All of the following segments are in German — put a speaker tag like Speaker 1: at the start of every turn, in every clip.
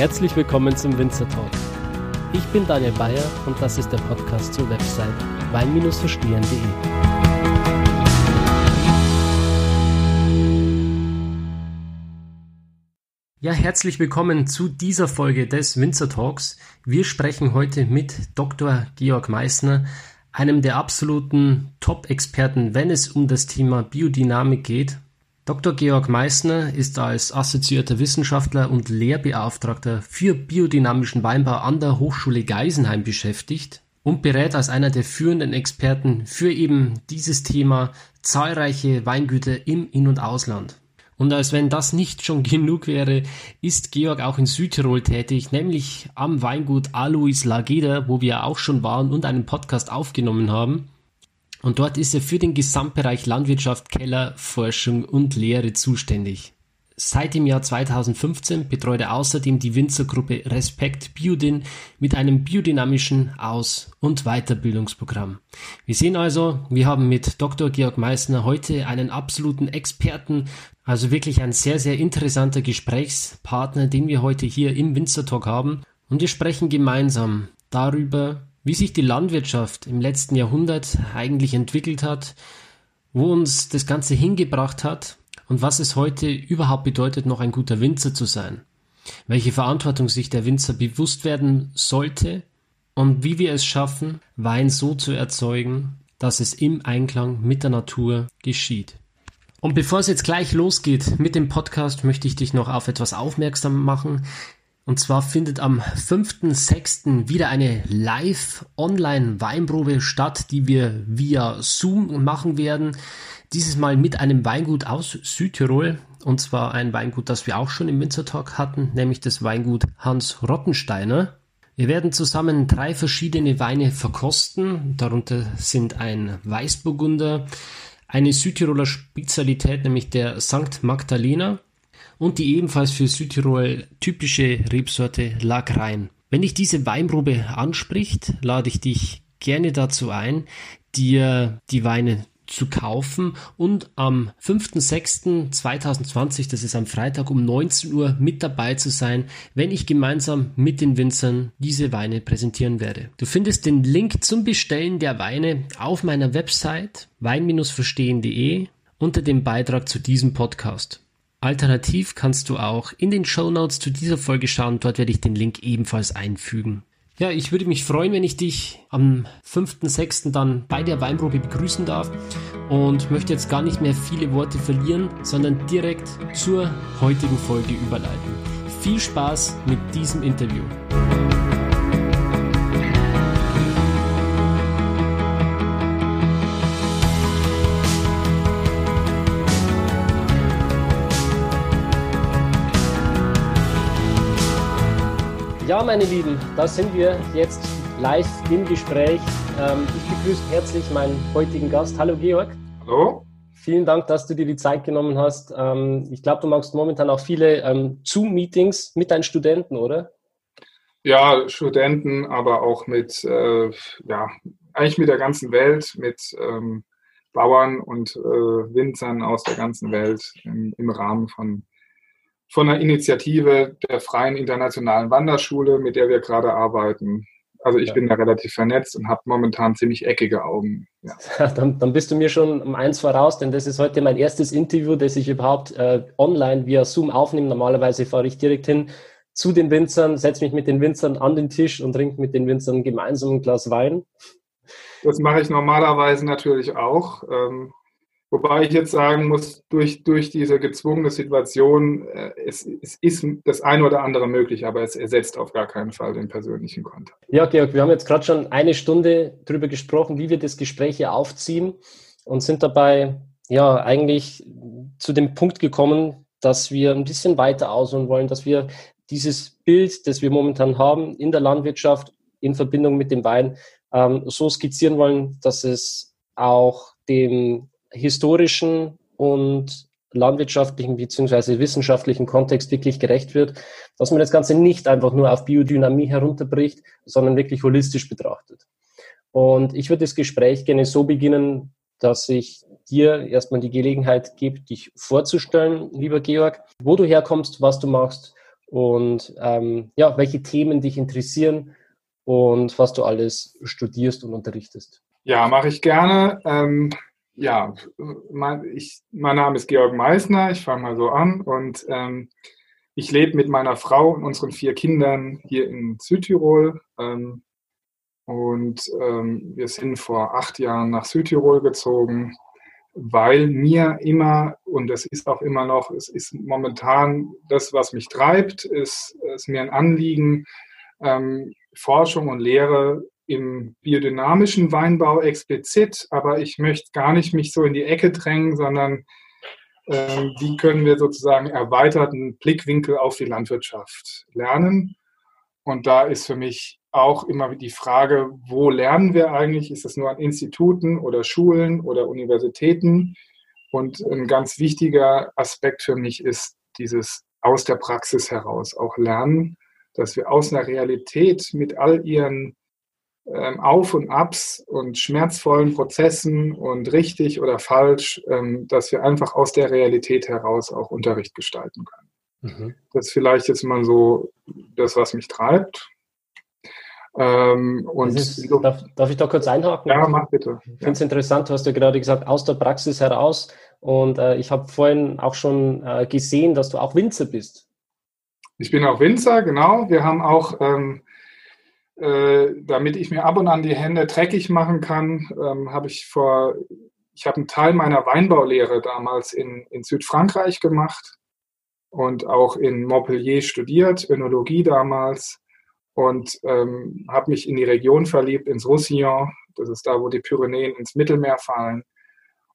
Speaker 1: Herzlich willkommen zum Winzer Talk. Ich bin Daniel Bayer und das ist der Podcast zur Website wein-verstehen.de. Ja, herzlich willkommen zu dieser Folge des Winzer Talks. Wir sprechen heute mit Dr. Georg Meissner, einem der absoluten Top-Experten, wenn es um das Thema Biodynamik geht. Dr. Georg Meissner ist als assoziierter Wissenschaftler und Lehrbeauftragter für biodynamischen Weinbau an der Hochschule Geisenheim beschäftigt und berät als einer der führenden Experten für eben dieses Thema zahlreiche Weingüter im In- und Ausland. Und als wenn das nicht schon genug wäre, ist Georg auch in Südtirol tätig, nämlich am Weingut Alois Lageda, wo wir auch schon waren und einen Podcast aufgenommen haben. Und dort ist er für den Gesamtbereich Landwirtschaft, Keller, Forschung und Lehre zuständig. Seit dem Jahr 2015 betreut er außerdem die Winzergruppe Respekt Biodin mit einem biodynamischen Aus- und Weiterbildungsprogramm. Wir sehen also, wir haben mit Dr. Georg Meissner heute einen absoluten Experten, also wirklich ein sehr, sehr interessanter Gesprächspartner, den wir heute hier im Winzertalk haben. Und wir sprechen gemeinsam darüber, wie sich die Landwirtschaft im letzten Jahrhundert eigentlich entwickelt hat, wo uns das Ganze hingebracht hat und was es heute überhaupt bedeutet, noch ein guter Winzer zu sein. Welche Verantwortung sich der Winzer bewusst werden sollte und wie wir es schaffen, Wein so zu erzeugen, dass es im Einklang mit der Natur geschieht. Und bevor es jetzt gleich losgeht mit dem Podcast, möchte ich dich noch auf etwas aufmerksam machen. Und zwar findet am 5.6. wieder eine Live-Online-Weinprobe statt, die wir via Zoom machen werden. Dieses Mal mit einem Weingut aus Südtirol. Und zwar ein Weingut, das wir auch schon im Winzertalk hatten, nämlich das Weingut Hans Rottensteiner. Wir werden zusammen drei verschiedene Weine verkosten. Darunter sind ein Weißburgunder, eine Südtiroler Spezialität, nämlich der St. Magdalena und die ebenfalls für Südtirol typische Rebsorte Lagrein. Wenn dich diese Weinprobe anspricht, lade ich dich gerne dazu ein, dir die Weine zu kaufen und am 5.6.2020, das ist am Freitag um 19 Uhr mit dabei zu sein, wenn ich gemeinsam mit den Winzern diese Weine präsentieren werde. Du findest den Link zum Bestellen der Weine auf meiner Website wein-verstehen.de unter dem Beitrag zu diesem Podcast. Alternativ kannst du auch in den Show Notes zu dieser Folge schauen, dort werde ich den Link ebenfalls einfügen. Ja, ich würde mich freuen, wenn ich dich am 5.6. dann bei der Weinprobe begrüßen darf und möchte jetzt gar nicht mehr viele Worte verlieren, sondern direkt zur heutigen Folge überleiten. Viel Spaß mit diesem Interview. Ja, meine Lieben, da sind wir jetzt live im Gespräch. Ähm, ich begrüße herzlich meinen heutigen Gast. Hallo Georg.
Speaker 2: Hallo.
Speaker 1: Vielen Dank, dass du dir die Zeit genommen hast. Ähm, ich glaube, du machst momentan auch viele ähm, Zoom-Meetings mit deinen Studenten, oder?
Speaker 2: Ja, Studenten, aber auch mit, äh, ja, eigentlich mit der ganzen Welt, mit Bauern und äh, Winzern aus der ganzen Welt im, im Rahmen von von einer Initiative der Freien Internationalen Wanderschule, mit der wir gerade arbeiten. Also ich ja. bin da relativ vernetzt und habe momentan ziemlich eckige Augen.
Speaker 1: Ja. Dann, dann, bist du mir schon um eins voraus, denn das ist heute mein erstes Interview, das ich überhaupt äh, online via Zoom aufnehme. Normalerweise fahre ich direkt hin zu den Winzern, setze mich mit den Winzern an den Tisch und trinke mit den Winzern gemeinsam ein Glas Wein.
Speaker 2: Das mache ich normalerweise natürlich auch. Ähm, Wobei ich jetzt sagen muss, durch, durch diese gezwungene Situation, äh, es, es, ist das eine oder andere möglich, aber es ersetzt auf gar keinen Fall den persönlichen Kontakt.
Speaker 1: Ja, Georg, wir haben jetzt gerade schon eine Stunde darüber gesprochen, wie wir das Gespräch hier aufziehen und sind dabei ja eigentlich zu dem Punkt gekommen, dass wir ein bisschen weiter ausholen wollen, dass wir dieses Bild, das wir momentan haben in der Landwirtschaft in Verbindung mit dem Wein, ähm, so skizzieren wollen, dass es auch dem historischen und landwirtschaftlichen bzw. wissenschaftlichen Kontext wirklich gerecht wird, dass man das Ganze nicht einfach nur auf Biodynamie herunterbricht, sondern wirklich holistisch betrachtet. Und ich würde das Gespräch gerne so beginnen, dass ich dir erstmal die Gelegenheit gebe, dich vorzustellen, lieber Georg, wo du herkommst, was du machst und ähm, ja, welche Themen dich interessieren und was du alles studierst und unterrichtest.
Speaker 2: Ja, mache ich gerne. Ähm, ja, mein, ich, mein Name ist Georg Meissner, ich fange mal so an und ähm, ich lebe mit meiner Frau und unseren vier Kindern hier in Südtirol. Ähm, und ähm, wir sind vor acht Jahren nach Südtirol gezogen, weil mir immer, und das ist auch immer noch, es ist momentan das, was mich treibt, ist, ist mir ein Anliegen, ähm, Forschung und Lehre im biodynamischen Weinbau explizit, aber ich möchte gar nicht mich so in die Ecke drängen, sondern ähm, wie können wir sozusagen erweiterten Blickwinkel auf die Landwirtschaft lernen. Und da ist für mich auch immer die Frage, wo lernen wir eigentlich? Ist es nur an Instituten oder Schulen oder Universitäten? Und ein ganz wichtiger Aspekt für mich ist dieses aus der Praxis heraus auch lernen, dass wir aus einer Realität mit all ihren ähm, Auf und Abs und schmerzvollen Prozessen und richtig oder falsch, ähm, dass wir einfach aus der Realität heraus auch Unterricht gestalten können. Mhm. Das ist vielleicht jetzt mal so das, was mich treibt.
Speaker 1: Ähm, und ist, darf, darf, ich da kurz einhaken?
Speaker 2: Ja, mach bitte.
Speaker 1: Ich finde es ja. interessant, du hast ja gerade gesagt, aus der Praxis heraus. Und äh, ich habe vorhin auch schon äh, gesehen, dass du auch Winzer bist.
Speaker 2: Ich bin auch Winzer, genau. Wir haben auch ähm, äh, damit ich mir ab und an die Hände dreckig machen kann, ähm, habe ich vor, ich habe einen Teil meiner Weinbaulehre damals in, in Südfrankreich gemacht und auch in Montpellier studiert, Önologie damals und ähm, habe mich in die Region verliebt, ins Roussillon, das ist da, wo die Pyrenäen ins Mittelmeer fallen.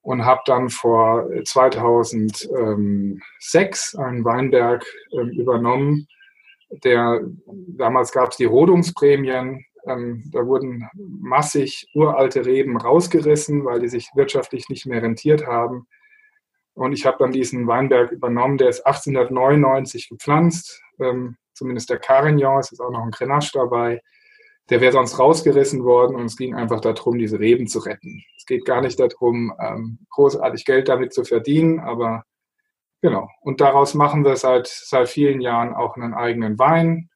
Speaker 2: Und habe dann vor 2006 einen Weinberg äh, übernommen, der, damals gab es die Rodungsprämien. Ähm, da wurden massig uralte Reben rausgerissen, weil die sich wirtschaftlich nicht mehr rentiert haben. Und ich habe dann diesen Weinberg übernommen, der ist 1899 gepflanzt, ähm, zumindest der Carignan, es ist auch noch ein Grenache dabei. Der wäre sonst rausgerissen worden und es ging einfach darum, diese Reben zu retten. Es geht gar nicht darum, ähm, großartig Geld damit zu verdienen, aber Genau. Und daraus machen wir seit, seit vielen Jahren auch einen eigenen Wein.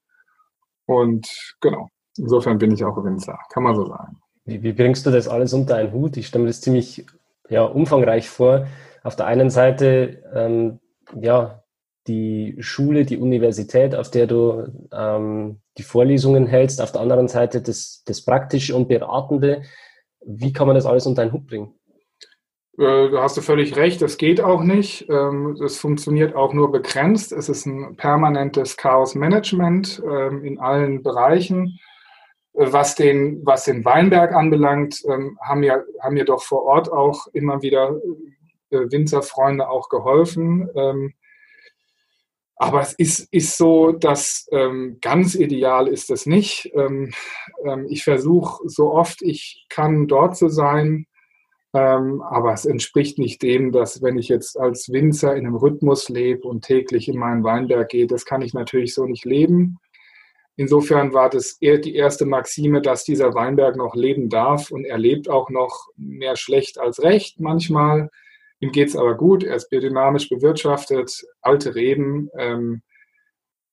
Speaker 2: Und genau, insofern bin ich auch Winzer, kann man so sagen.
Speaker 1: Wie, wie bringst du das alles unter einen Hut? Ich stelle mir das ziemlich ja, umfangreich vor. Auf der einen Seite, ähm, ja, die Schule, die Universität, auf der du ähm, die Vorlesungen hältst, auf der anderen Seite das, das Praktische und Beratende. Wie kann man das alles unter einen Hut bringen?
Speaker 2: Äh, da hast du völlig recht, das geht auch nicht. Ähm, das funktioniert auch nur begrenzt. Es ist ein permanentes Chaos-Management ähm, in allen Bereichen. Äh, was den, was den Weinberg anbelangt, ähm, haben mir, haben mir doch vor Ort auch immer wieder äh, Winzerfreunde auch geholfen. Aber es ist, ist so, dass ganz ideal ist es nicht. ich versuche so oft ich kann dort zu sein, ähm, aber es entspricht nicht dem, dass wenn ich jetzt als Winzer in einem Rhythmus lebe und täglich in meinen Weinberg gehe, das kann ich natürlich so nicht leben. Insofern war das eher die erste Maxime, dass dieser Weinberg noch leben darf und er lebt auch noch mehr schlecht als recht manchmal. Ihm geht es aber gut, er ist biodynamisch bewirtschaftet, alte Reben. Ähm,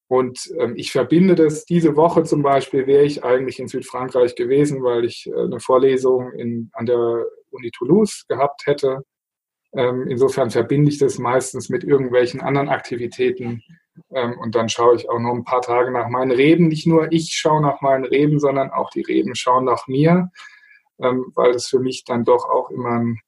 Speaker 2: und ähm, ich verbinde das, diese Woche zum Beispiel wäre ich eigentlich in Südfrankreich gewesen, weil ich äh, eine Vorlesung in, an der Uni Toulouse gehabt hätte. Ähm, insofern verbinde ich das meistens mit irgendwelchen anderen Aktivitäten. Ähm, und dann schaue ich auch noch ein paar Tage nach meinen Reben. Nicht nur ich schaue nach meinen Reben, sondern auch die Reben schauen nach mir, ähm, weil das für mich dann doch auch immer ein,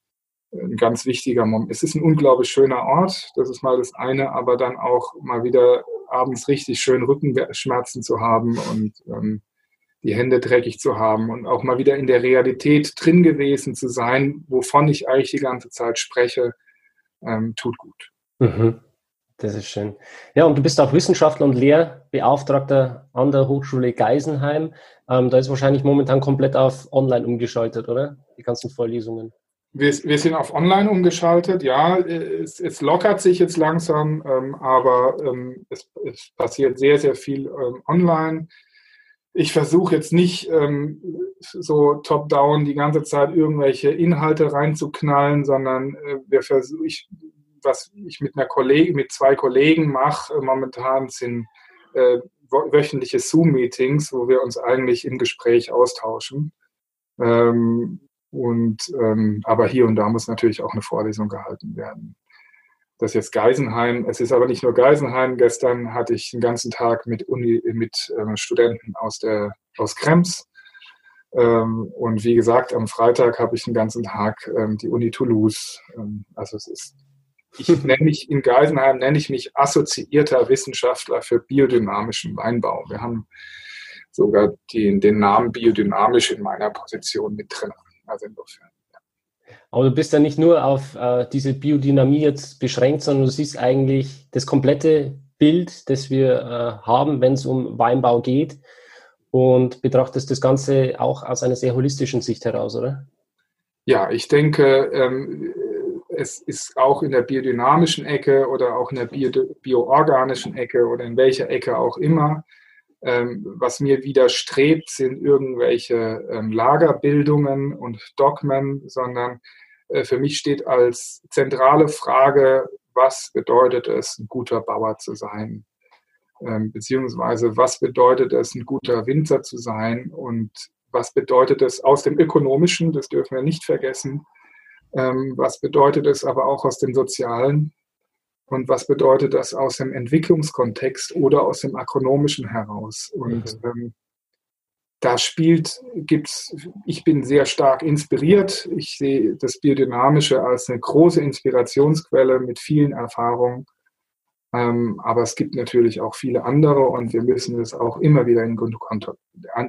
Speaker 2: ein ganz wichtiger Moment ist. Es ist ein unglaublich schöner Ort, das ist mal das eine, aber dann auch mal wieder abends richtig schön Rückenschmerzen zu haben und ähm, die Hände dreckig zu haben und auch mal wieder in der Realität drin gewesen zu sein, wovon ich eigentlich die ganze Zeit spreche, ähm, tut gut.
Speaker 1: Mhm. Das ist schön. Ja, und du bist auch Wissenschaftler und Lehrbeauftragter an der Hochschule Geisenheim. Ähm, da ist wahrscheinlich momentan komplett auf Online umgeschaltet, oder? Die ganzen Vorlesungen.
Speaker 2: Wir, wir sind auf Online umgeschaltet, ja. Es, es lockert sich jetzt langsam, ähm, aber ähm, es, es, passiert sehr, sehr viel ähm, online ich versuche jetzt nicht ähm, so top-down die ganze Zeit irgendwelche Inhalte reinzuknallen, sondern äh, wir versuchen, ich, was ich mit einer Kollegin, mit zwei Kollegen mache, äh, momentan sind äh, wöchentliche Zoom-Meetings, wo wir uns eigentlich im Gespräch austauschen. Ähm, und ähm, aber hier und da muss natürlich auch eine Vorlesung gehalten werden. Das ist jetzt Geisenheim. Es ist aber nicht nur Geisenheim. Gestern hatte ich den ganzen Tag mit Uni, mit äh, Studenten aus der aus Krems. Ähm, und wie gesagt, am Freitag habe ich den ganzen Tag ähm, die Uni Toulouse. Ähm, also es ist ich nenne mich in Geisenheim nenne ich mich assoziierter Wissenschaftler für biodynamischen Weinbau. Wir haben sogar die, den Namen biodynamisch in meiner Position mit drin. Also insofern.
Speaker 1: Aber du bist ja nicht nur auf äh, diese Biodynamie jetzt beschränkt, sondern du siehst eigentlich das komplette Bild, das wir äh, haben, wenn es um Weinbau geht und betrachtest das Ganze auch aus einer sehr holistischen Sicht heraus, oder?
Speaker 2: Ja, ich denke, ähm, es ist auch in der biodynamischen Ecke oder auch in der bio, bioorganischen Ecke oder in welcher Ecke auch immer. Ähm, was mir widerstrebt, sind irgendwelche ähm, Lagerbildungen und Dogmen, sondern äh, für mich steht als zentrale Frage, was bedeutet es, ein guter Bauer zu sein? Ähm, beziehungsweise was bedeutet es, ein guter Winzer zu sein? Und was bedeutet es aus dem Ökonomischen, das dürfen wir nicht vergessen, ähm, was bedeutet es aber auch aus dem Sozialen? Und was bedeutet das aus dem Entwicklungskontext oder aus dem Agronomischen heraus? Und mhm. ähm, da spielt, gibt's, ich bin sehr stark inspiriert. Ich sehe das Biodynamische als eine große Inspirationsquelle mit vielen Erfahrungen. Ähm, aber es gibt natürlich auch viele andere und wir müssen es auch immer wieder in,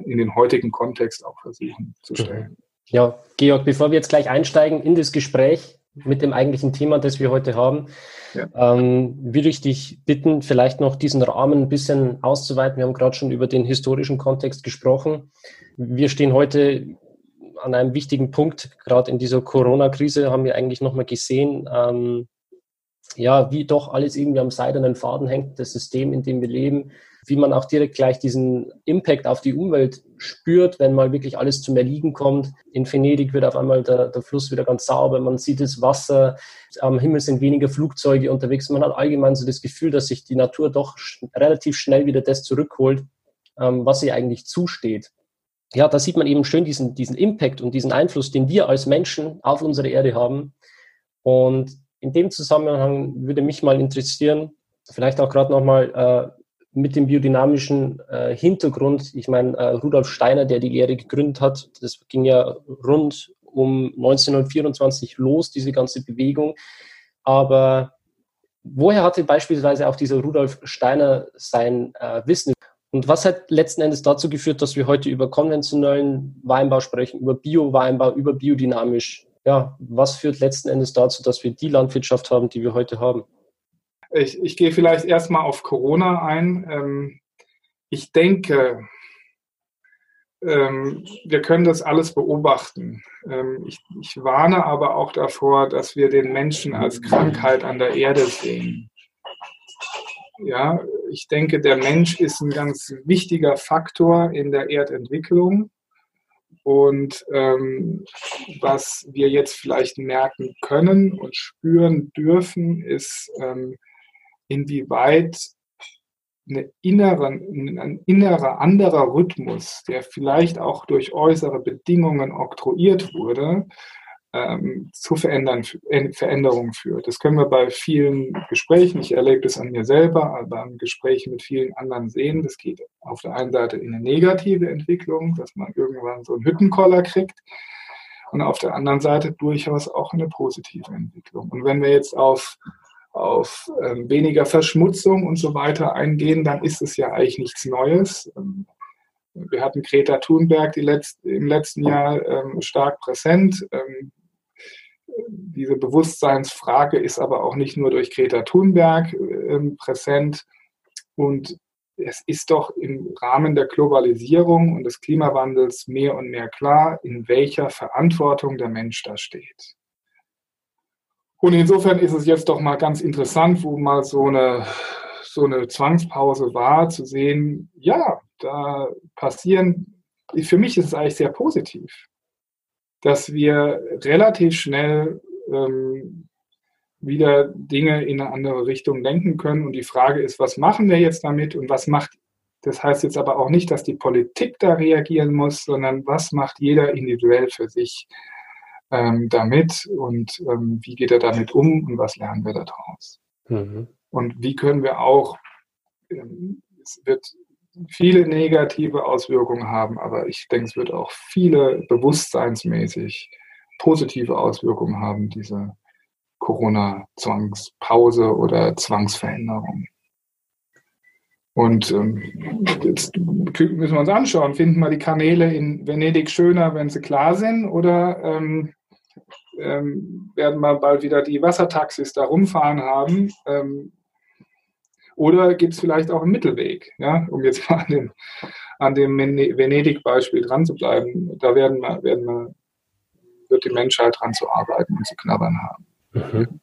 Speaker 2: in den heutigen Kontext auch versuchen zu stellen. Mhm.
Speaker 1: Ja, Georg, bevor wir jetzt gleich einsteigen in das Gespräch mit dem eigentlichen Thema, das wir heute haben, ja. ähm, würde ich dich bitten, vielleicht noch diesen Rahmen ein bisschen auszuweiten. Wir haben gerade schon über den historischen Kontext gesprochen. Wir stehen heute an einem wichtigen Punkt, gerade in dieser Corona-Krise haben wir eigentlich nochmal gesehen, ähm, ja, wie doch alles irgendwie am seidenen Faden hängt, das System, in dem wir leben, wie man auch direkt gleich diesen Impact auf die Umwelt spürt, wenn mal wirklich alles zum Erliegen kommt. In Venedig wird auf einmal der, der Fluss wieder ganz sauber, man sieht das Wasser, am Himmel sind weniger Flugzeuge unterwegs. Man hat allgemein so das Gefühl, dass sich die Natur doch sch relativ schnell wieder das zurückholt, ähm, was ihr eigentlich zusteht. Ja, da sieht man eben schön diesen, diesen Impact und diesen Einfluss, den wir als Menschen auf unsere Erde haben. Und in dem Zusammenhang würde mich mal interessieren, vielleicht auch gerade nochmal, äh, mit dem biodynamischen äh, Hintergrund. Ich meine, äh, Rudolf Steiner, der die Lehre gegründet hat, das ging ja rund um 1924 los, diese ganze Bewegung. Aber woher hatte beispielsweise auch dieser Rudolf Steiner sein äh, Wissen? Und was hat letzten Endes dazu geführt, dass wir heute über konventionellen Weinbau sprechen, über Bio-Weinbau, über biodynamisch? Ja, was führt letzten Endes dazu, dass wir die Landwirtschaft haben, die wir heute haben?
Speaker 2: Ich, ich gehe vielleicht erstmal auf Corona ein. Ähm, ich denke, ähm, wir können das alles beobachten. Ähm, ich, ich warne aber auch davor, dass wir den Menschen als Krankheit an der Erde sehen. Ja, ich denke, der Mensch ist ein ganz wichtiger Faktor in der Erdentwicklung. Und ähm, was wir jetzt vielleicht merken können und spüren dürfen, ist, ähm, inwieweit eine innere, ein innerer anderer Rhythmus, der vielleicht auch durch äußere Bedingungen oktroyiert wurde, ähm, zu verändern, Veränderungen führt. Das können wir bei vielen Gesprächen, ich erlebe das an mir selber, aber in Gesprächen mit vielen anderen sehen. Das geht auf der einen Seite in eine negative Entwicklung, dass man irgendwann so einen Hüttenkoller kriegt und auf der anderen Seite durchaus auch eine positive Entwicklung. Und wenn wir jetzt auf auf ähm, weniger Verschmutzung und so weiter eingehen, dann ist es ja eigentlich nichts Neues. Ähm, wir hatten Greta Thunberg die letzt, im letzten Jahr ähm, stark präsent. Ähm, diese Bewusstseinsfrage ist aber auch nicht nur durch Greta Thunberg ähm, präsent. Und es ist doch im Rahmen der Globalisierung und des Klimawandels mehr und mehr klar, in welcher Verantwortung der Mensch da steht. Und insofern ist es jetzt doch mal ganz interessant, wo mal so eine, so eine Zwangspause war, zu sehen, ja, da passieren, für mich ist es eigentlich sehr positiv, dass wir relativ schnell ähm, wieder Dinge in eine andere Richtung lenken können. Und die Frage ist, was machen wir jetzt damit und was macht, das heißt jetzt aber auch nicht, dass die Politik da reagieren muss, sondern was macht jeder individuell für sich ähm, damit und ähm, wie geht er damit um und was lernen wir daraus. Mhm. Und wie können wir auch, ähm, es wird viele negative Auswirkungen haben, aber ich denke, es wird auch viele bewusstseinsmäßig positive Auswirkungen haben, diese Corona-Zwangspause oder Zwangsveränderung. Und ähm, jetzt müssen wir uns anschauen, finden wir die Kanäle in Venedig schöner, wenn sie klar sind, oder ähm, ähm, werden wir bald wieder die Wassertaxis da rumfahren haben? Ähm, oder gibt es vielleicht auch einen Mittelweg, ja, um jetzt mal an dem, an dem Venedig-Beispiel dran zu bleiben? Da werden wir, werden wir, wird die Menschheit dran zu arbeiten und zu knabbern haben. Mhm.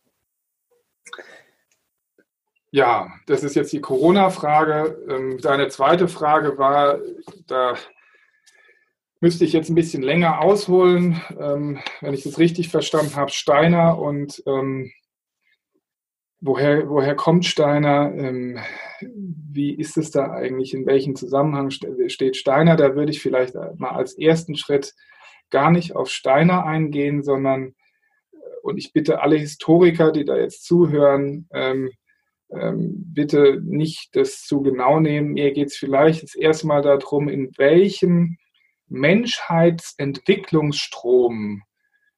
Speaker 2: Ja, das ist jetzt die Corona-Frage. Ähm, deine zweite Frage war, da müsste ich jetzt ein bisschen länger ausholen, ähm, wenn ich das richtig verstanden habe, Steiner und ähm, woher, woher kommt Steiner? wie ist es da eigentlich? In welchem Zusammenhang steht Steiner? Da würde ich vielleicht mal als ersten Schritt gar nicht auf Steiner eingehen, sondern und ich bitte alle Historiker, die da jetzt zuhören, ähm, ähm, bitte nicht das zu genau nehmen. Mir geht es vielleicht jetzt erstmal darum, in welchem Menschheitsentwicklungsstrom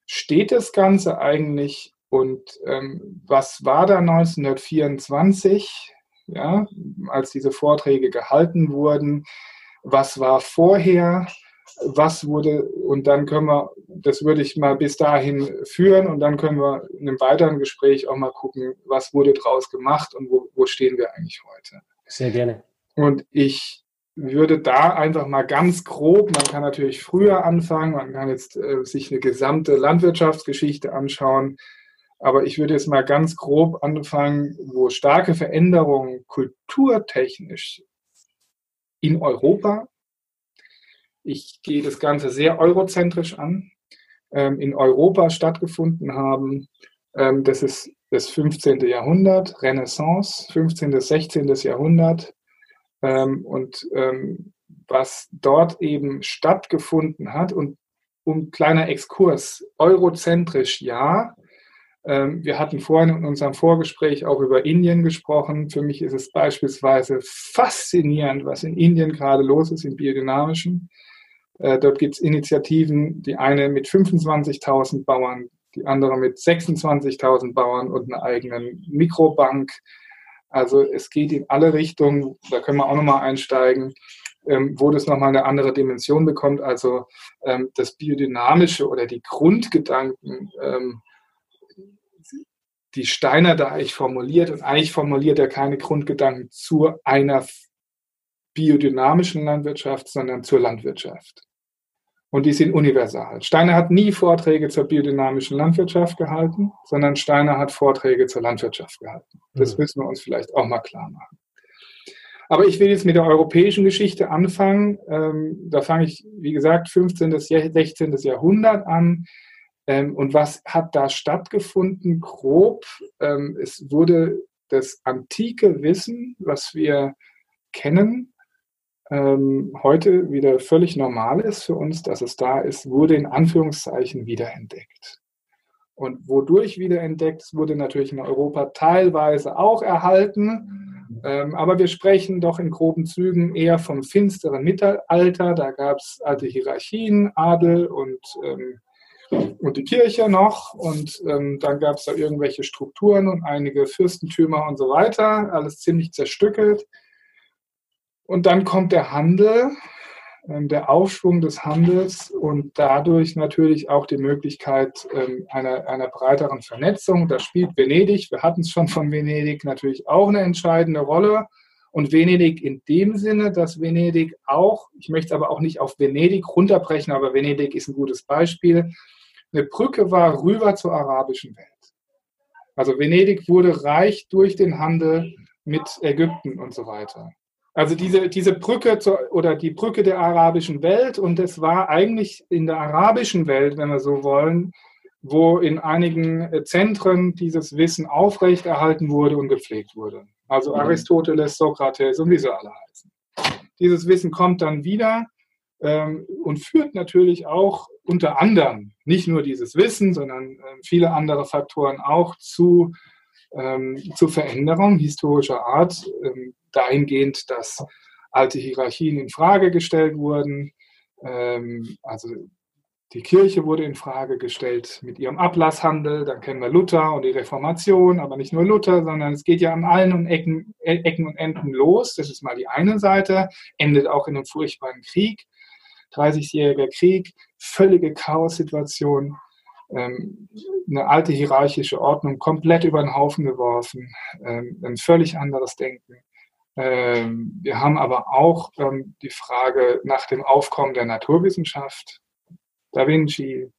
Speaker 2: steht das Ganze eigentlich und ähm, was war da 1924, ja, als diese Vorträge gehalten wurden? Was war vorher? was wurde, und dann können wir, das würde ich mal bis dahin führen und dann können wir in einem weiteren Gespräch auch mal gucken, was wurde draus gemacht und wo, wo stehen wir eigentlich heute.
Speaker 1: Sehr gerne.
Speaker 2: Und ich würde da einfach mal ganz grob, man kann natürlich früher anfangen, man kann jetzt äh, sich eine gesamte Landwirtschaftsgeschichte anschauen, aber ich würde jetzt mal ganz grob anfangen, wo starke Veränderungen kulturtechnisch in Europa ich gehe das Ganze sehr eurozentrisch an, ähm, in Europa stattgefunden haben. Ähm, das ist das 15. Jahrhundert, Renaissance, 15. bis 16. Jahrhundert. Ähm, und ähm, was dort eben stattgefunden hat, und um kleiner Exkurs, eurozentrisch ja, ähm, wir hatten vorhin in unserem Vorgespräch auch über Indien gesprochen. Für mich ist es beispielsweise faszinierend, was in Indien gerade los ist im Biodynamischen. Äh, dort gibt es Initiativen, die eine mit 25.000 Bauern, die andere mit 26.000 Bauern und einer eigenen Mikrobank. Also es geht in alle Richtungen, da können wir auch nochmal einsteigen, ähm, wo das nochmal eine andere Dimension bekommt. Also ähm, das Biodynamische oder die Grundgedanken, ähm, die Steiner da eigentlich formuliert und eigentlich formuliert er keine Grundgedanken zu einer biodynamischen Landwirtschaft, sondern zur Landwirtschaft und die sind universal. Steiner hat nie Vorträge zur biodynamischen Landwirtschaft gehalten, sondern Steiner hat Vorträge zur Landwirtschaft gehalten. Das mhm. müssen wir uns vielleicht auch mal klar machen. Aber ich will jetzt mit der europäischen Geschichte anfangen. Ähm, da fange ich, wie gesagt, 15. bis 16. Jahrhundert an. Ähm, und was hat da stattgefunden? Grob, ähm, es wurde das antike Wissen, was wir kennen, ähm, heute wieder völlig normal ist für uns, dass es da ist, wurde in Anführungszeichen wiederentdeckt. Und wodurch wiederentdeckt, wurde natürlich in Europa teilweise auch erhalten. Ähm, aber wir sprechen doch in groben Zügen eher vom finsteren Mittelalter. Da gab es alte Hierarchien, Adel und, ähm, und die Kirche noch. Und ähm, dann gab es da irgendwelche Strukturen und einige Fürstentümer und so weiter. Alles ziemlich zerstückelt. Und dann kommt der Handel, ähm, der Aufschwung des Handels und dadurch natürlich auch die Möglichkeit ähm, einer, einer breiteren Vernetzung. Da spielt Venedig, wir hatten es schon von Venedig, natürlich auch eine entscheidende Rolle. Und Venedig in dem Sinne, dass Venedig auch, ich möchte es aber auch nicht auf Venedig runterbrechen, aber Venedig ist ein gutes Beispiel, eine Brücke war rüber zur arabischen Welt. Also Venedig wurde reich durch den Handel mit Ägypten und so weiter. Also diese, diese Brücke zur, oder die Brücke der arabischen Welt und es war eigentlich in der arabischen Welt, wenn wir so wollen, wo in einigen äh, Zentren dieses Wissen aufrechterhalten wurde und gepflegt wurde. Also mhm. Aristoteles, Sokrates und wie sie alle heißen. Dieses Wissen kommt dann wieder ähm, und führt natürlich auch unter anderem nicht nur dieses Wissen, sondern äh, viele andere Faktoren auch zu, ähm, zu Veränderungen historischer Art, ähm, dahingehend, dass alte Hierarchien in Frage gestellt wurden. Ähm, also die Kirche wurde in Frage gestellt mit ihrem Ablasshandel. Dann kennen wir Luther und die Reformation, aber nicht nur Luther, sondern es geht ja an allen Ecken, Ecken und Enden los. Das ist mal die eine Seite, endet auch in einem furchtbaren Krieg. 30-jähriger Krieg, völlige Chaos-Situation, eine alte hierarchische Ordnung komplett über den Haufen geworfen, ähm, ein völlig anderes Denken. Ähm, wir haben aber auch ähm, die Frage nach dem Aufkommen der Naturwissenschaft. Da Vinci,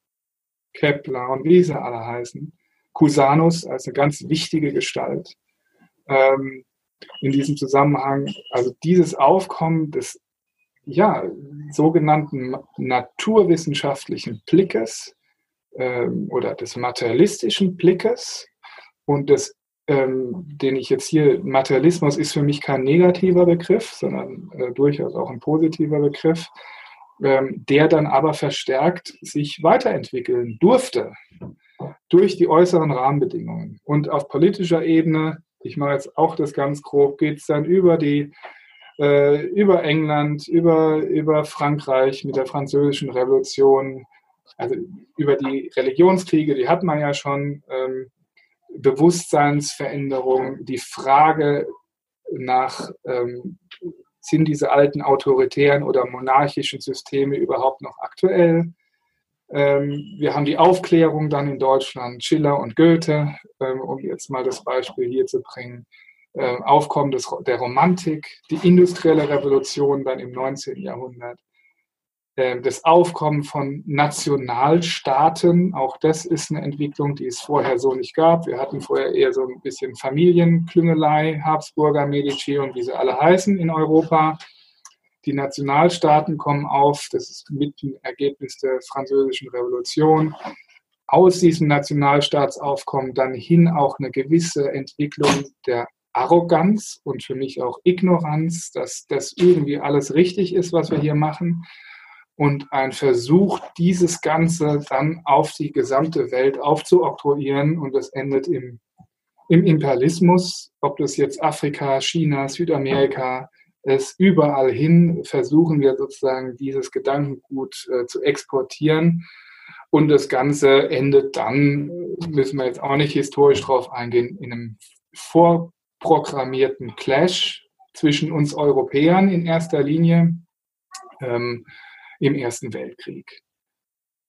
Speaker 2: Kepler und wie sie alle heißen. Cusanus als eine ganz wichtige Gestalt ähm, in diesem Zusammenhang. Also dieses Aufkommen des ja, sogenannten naturwissenschaftlichen Blickes ähm, oder des materialistischen Blickes und des ähm, den ich jetzt hier, Materialismus ist für mich kein negativer Begriff, sondern äh, durchaus auch ein positiver Begriff, ähm, der dann aber verstärkt sich weiterentwickeln durfte durch die äußeren Rahmenbedingungen. Und auf politischer Ebene, ich mache jetzt auch das ganz grob, geht es dann über die äh, über England, über, über Frankreich mit der französischen Revolution, also über die Religionskriege, die hat man ja schon, ähm, Bewusstseinsveränderung, die Frage nach, ähm, sind diese alten autoritären oder monarchischen Systeme überhaupt noch aktuell? Ähm, wir haben die Aufklärung dann in Deutschland, Schiller und Goethe, ähm, um jetzt mal das Beispiel hier zu bringen. Äh, Aufkommen des, der Romantik, die industrielle Revolution dann im 19. Jahrhundert. Ähm, das Aufkommen von Nationalstaaten, auch das ist eine Entwicklung, die es vorher so nicht gab. Wir hatten vorher eher so ein bisschen Familienklüngelei, Habsburger, Medici und wie sie alle heißen in Europa. Die Nationalstaaten kommen auf, das ist mit dem Ergebnis der Französischen Revolution. Aus diesem Nationalstaatsaufkommen dann hin auch eine gewisse Entwicklung der Arroganz und für mich auch Ignoranz, dass das irgendwie alles richtig ist, was wir hier machen und ein Versuch, dieses Ganze dann auf die gesamte Welt aufzuoktroyieren und das endet im, im Imperialismus, ob das jetzt Afrika, China, Südamerika ist, überall hin versuchen wir sozusagen dieses Gedankengut äh, zu exportieren. Und das Ganze endet dann, müssen wir jetzt auch nicht historisch drauf eingehen, in einem vorprogrammierten Clash zwischen uns Europäern in erster Linie. Ähm, im Ersten Weltkrieg.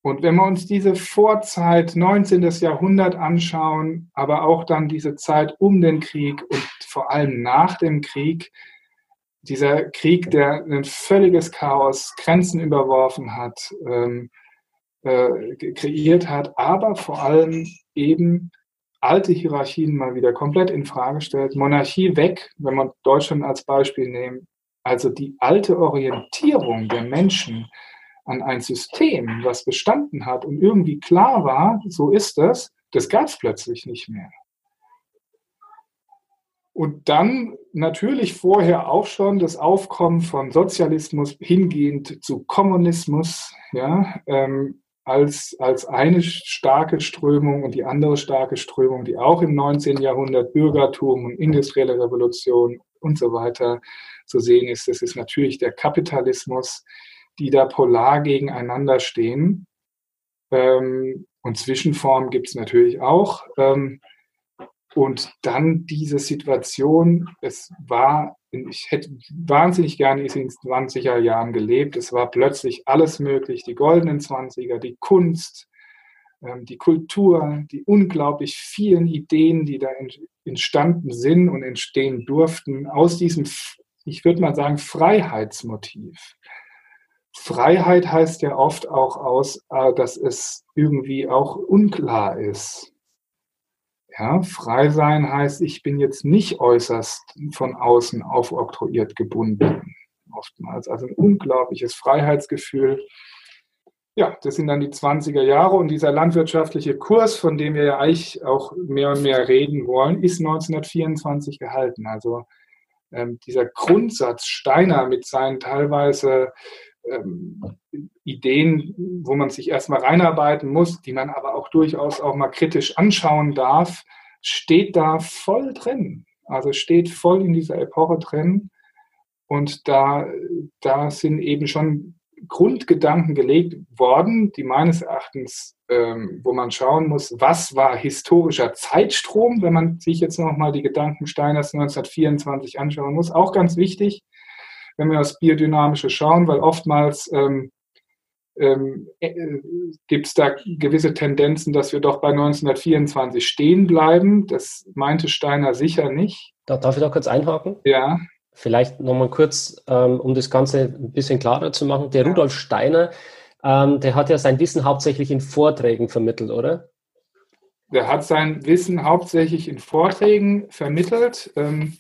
Speaker 2: Und wenn wir uns diese Vorzeit 19. Jahrhundert anschauen, aber auch dann diese Zeit um den Krieg und vor allem nach dem Krieg, dieser Krieg, der ein völliges Chaos, Grenzen überworfen hat, ähm, äh, kreiert hat, aber vor allem eben alte Hierarchien mal wieder komplett in Frage stellt, Monarchie weg, wenn man Deutschland als Beispiel nehmen, also die alte Orientierung der Menschen an ein System, was bestanden hat und irgendwie klar war, so ist es, das gab es plötzlich nicht mehr. Und dann natürlich vorher auch schon das Aufkommen von Sozialismus hingehend zu Kommunismus, ja, ähm, als, als eine starke Strömung und die andere starke Strömung, die auch im 19. Jahrhundert Bürgertum und industrielle Revolution und so weiter zu sehen ist. Das ist natürlich der Kapitalismus, die da polar gegeneinander stehen. Ähm, und Zwischenformen gibt es natürlich auch. Ähm, und dann diese Situation, es war, ich hätte wahnsinnig gerne in den 20er Jahren gelebt. Es war plötzlich alles möglich, die goldenen 20er, die Kunst, die Kultur, die unglaublich vielen Ideen, die da entstanden sind und entstehen durften, aus diesem ich würde mal sagen, Freiheitsmotiv. Freiheit heißt ja oft auch aus, äh, dass es irgendwie auch unklar ist. Ja, frei sein heißt, ich bin jetzt nicht äußerst von außen aufoktroyiert gebunden. Oftmals. Also ein unglaubliches Freiheitsgefühl. Ja, das sind dann die 20er Jahre und dieser landwirtschaftliche Kurs, von dem wir ja eigentlich auch mehr und mehr reden wollen, ist 1924 gehalten. Also ähm, dieser Grundsatz Steiner mit seinen teilweise ähm, Ideen, wo man sich erstmal reinarbeiten muss, die man aber auch durchaus auch mal kritisch anschauen darf, steht da voll drin. Also steht voll in dieser Epoche drin. Und da, da sind eben schon Grundgedanken gelegt worden, die meines Erachtens, ähm, wo man schauen muss, was war historischer Zeitstrom, wenn man sich jetzt nochmal die Gedanken Steiners 1924 anschauen muss, auch ganz wichtig, wenn wir aufs Biodynamische schauen, weil oftmals ähm, ähm, äh, gibt es da gewisse Tendenzen, dass wir doch bei 1924 stehen bleiben. Das meinte Steiner sicher nicht.
Speaker 1: Darf ich da kurz einhaken?
Speaker 2: Ja.
Speaker 1: Vielleicht nochmal kurz, ähm, um das Ganze ein bisschen klarer zu machen. Der Rudolf Steiner, ähm, der hat ja sein Wissen hauptsächlich in Vorträgen vermittelt, oder?
Speaker 2: Der hat sein Wissen hauptsächlich in Vorträgen vermittelt. Ähm,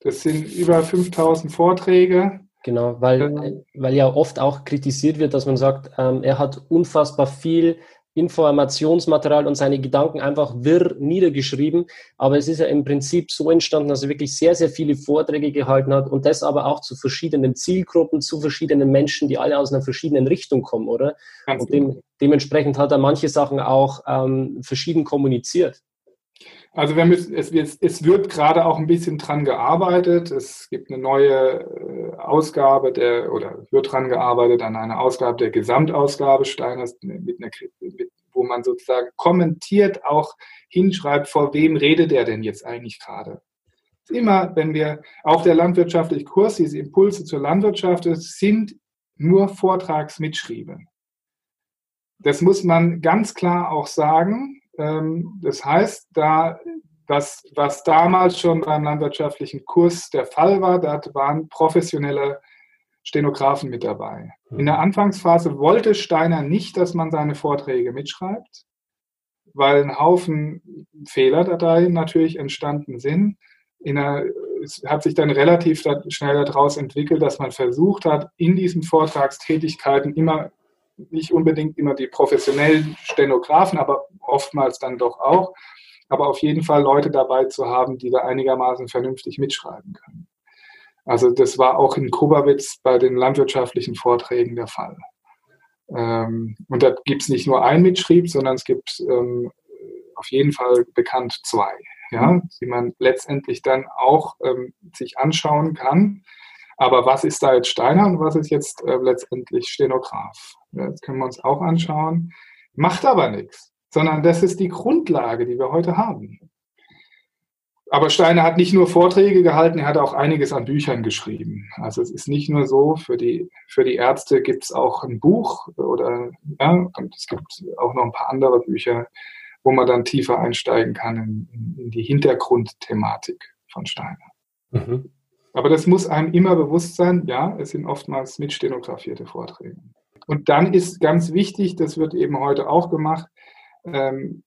Speaker 2: das sind über 5000 Vorträge.
Speaker 1: Genau, weil, weil ja oft auch kritisiert wird, dass man sagt, er hat unfassbar viel Informationsmaterial und seine Gedanken einfach wirr niedergeschrieben. Aber es ist ja im Prinzip so entstanden, dass er wirklich sehr, sehr viele Vorträge gehalten hat und das aber auch zu verschiedenen Zielgruppen, zu verschiedenen Menschen, die alle aus einer verschiedenen Richtung kommen, oder? Ganz und dem, dementsprechend hat er manche Sachen auch ähm, verschieden kommuniziert.
Speaker 2: Also wir müssen, es, wird, es wird gerade auch ein bisschen dran gearbeitet. Es gibt eine neue äh, Ausgabe der, oder wird dran gearbeitet an einer Ausgabe der Gesamtausgabe Steiners, mit einer, mit, wo man sozusagen kommentiert auch hinschreibt, vor wem redet er denn jetzt eigentlich gerade. Immer, wenn wir, auch der landwirtschaftliche Kurs, diese Impulse zur Landwirtschaft, sind nur Vortragsmitschriebe. Das muss man ganz klar auch sagen. Ähm, das heißt, da, was, was damals schon beim landwirtschaftlichen Kurs der Fall war, da waren professionelle Stenografen mit dabei. In der Anfangsphase wollte Steiner nicht, dass man seine Vorträge mitschreibt, weil ein Haufen Fehlerdateien natürlich entstanden sind. Der, es hat sich dann relativ schnell daraus entwickelt, dass man versucht hat, in diesen Vortragstätigkeiten immer nicht unbedingt immer die professionellen Stenografen, aber oftmals dann doch auch. Aber auf jeden Fall Leute dabei zu haben, die da einigermaßen vernünftig mitschreiben können. Also das war auch in Kubawitz bei den landwirtschaftlichen Vorträgen der Fall. Ähm, und da gibt es nicht nur einen Mitschrieb, sondern es gibt ähm, auf jeden Fall bekannt zwei, ja, die man letztendlich dann auch ähm, sich anschauen kann. Aber was ist da jetzt Steiner und was ist jetzt äh, letztendlich Stenograf? Das können wir uns auch anschauen. Macht aber nichts, sondern das ist die Grundlage, die wir heute haben. Aber Steiner hat nicht nur Vorträge gehalten, er hat auch einiges an Büchern geschrieben. Also es ist nicht nur so, für die, für die Ärzte gibt es auch ein Buch oder ja, und es gibt auch noch ein paar andere Bücher, wo man dann tiefer einsteigen kann in, in die Hintergrundthematik von Steiner. Mhm. Aber das muss einem immer bewusst sein, ja, es sind oftmals mitstenografierte Vorträge. Und dann ist ganz wichtig, das wird eben heute auch gemacht, ähm,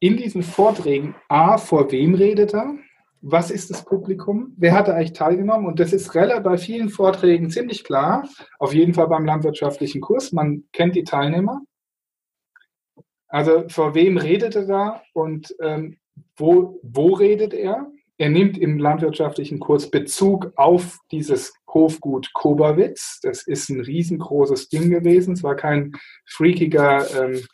Speaker 2: in diesen Vorträgen, A, vor wem redet er? Was ist das Publikum? Wer hat da eigentlich teilgenommen? Und das ist bei vielen Vorträgen ziemlich klar. Auf jeden Fall beim landwirtschaftlichen Kurs. Man kennt die Teilnehmer. Also vor wem redet er da und ähm, wo, wo redet er? Er nimmt im landwirtschaftlichen Kurs Bezug auf dieses Hofgut Koberwitz. Das ist ein riesengroßes Ding gewesen. Es war kein freakiger ähm,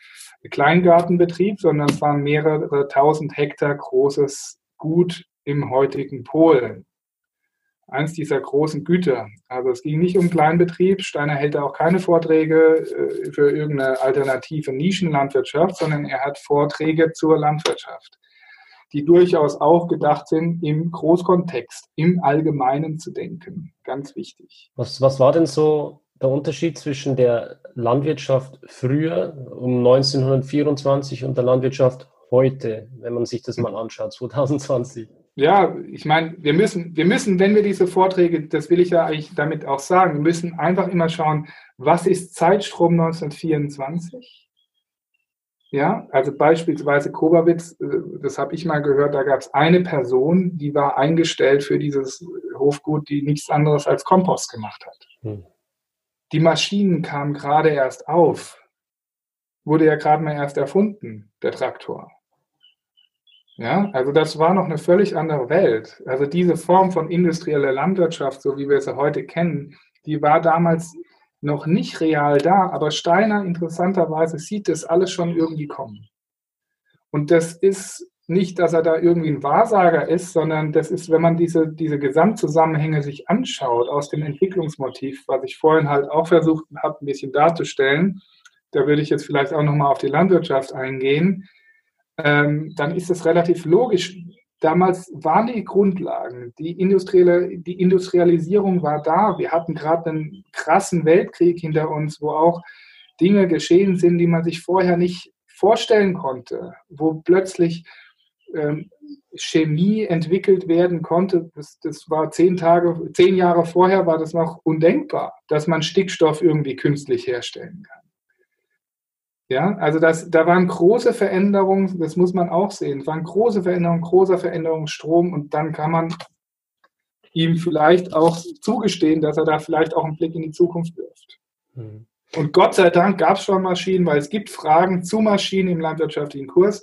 Speaker 2: Kleingartenbetrieb, sondern es waren mehrere tausend Hektar großes Gut im heutigen Polen. Eins dieser großen Güter. Also es ging nicht um Kleinbetrieb. Steiner hält auch keine Vorträge äh, für irgendeine alternative Nischenlandwirtschaft, sondern er hat Vorträge zur Landwirtschaft die durchaus auch gedacht sind, im Großkontext, im Allgemeinen zu denken. Ganz wichtig.
Speaker 1: Was, was war denn so der Unterschied zwischen der Landwirtschaft früher um 1924 und der Landwirtschaft heute, wenn man sich das mal anschaut, 2020?
Speaker 2: Ja, ich meine, wir müssen, wir müssen, wenn wir diese Vorträge, das will ich ja eigentlich damit auch sagen, wir müssen einfach immer schauen, was ist Zeitstrom 1924? Ja, also beispielsweise Kobawitz, äh, das habe ich mal gehört, da gab es eine Person, die war eingestellt für dieses Hofgut, die nichts anderes als Kompost gemacht hat. Hm. Die Maschinen kamen gerade erst auf. wurde ja gerade mal erst erfunden, der Traktor. Ja, also das war noch eine völlig andere Welt. Also diese Form von industrieller Landwirtschaft, so wie wir sie heute kennen, die war damals noch nicht real da, aber Steiner interessanterweise sieht das alles schon irgendwie kommen. Und das ist nicht, dass er da irgendwie ein Wahrsager ist, sondern das ist, wenn man diese, diese Gesamtzusammenhänge sich anschaut aus dem Entwicklungsmotiv, was ich vorhin halt auch versucht habe, ein bisschen darzustellen, da würde ich jetzt vielleicht auch nochmal auf die Landwirtschaft eingehen, ähm, dann ist es relativ logisch. Damals waren die Grundlagen, die, industrielle, die Industrialisierung war da. Wir hatten gerade einen krassen Weltkrieg hinter uns, wo auch Dinge geschehen sind, die man sich vorher nicht vorstellen konnte, wo plötzlich ähm, Chemie entwickelt werden konnte. Das, das, war zehn Tage, zehn Jahre vorher war das noch undenkbar, dass man Stickstoff irgendwie künstlich herstellen kann. Ja, also das, da waren große Veränderungen, das muss man auch sehen. Es waren große Veränderungen, großer Veränderungsstrom und dann kann man ihm vielleicht auch zugestehen, dass er da vielleicht auch einen Blick in die Zukunft wirft. Mhm. Und Gott sei Dank gab es schon Maschinen, weil es gibt Fragen zu Maschinen im landwirtschaftlichen Kurs.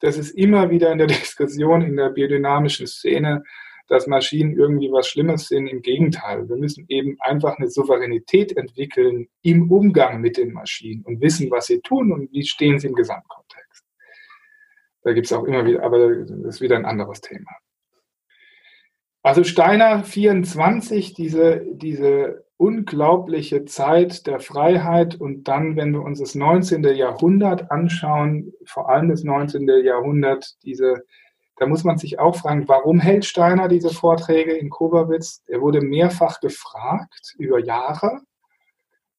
Speaker 2: Das ist immer wieder in der Diskussion in der biodynamischen Szene dass Maschinen irgendwie was Schlimmes sind. Im Gegenteil, wir müssen eben einfach eine Souveränität entwickeln im Umgang mit den Maschinen und wissen, was sie tun und wie stehen sie im Gesamtkontext. Da gibt es auch immer wieder, aber das ist wieder ein anderes Thema. Also Steiner 24, diese, diese unglaubliche Zeit der Freiheit und dann, wenn wir uns das 19. Jahrhundert anschauen, vor allem das 19. Jahrhundert, diese da muss man sich auch fragen, warum hält Steiner diese Vorträge in Kobawitz? Er wurde mehrfach gefragt über Jahre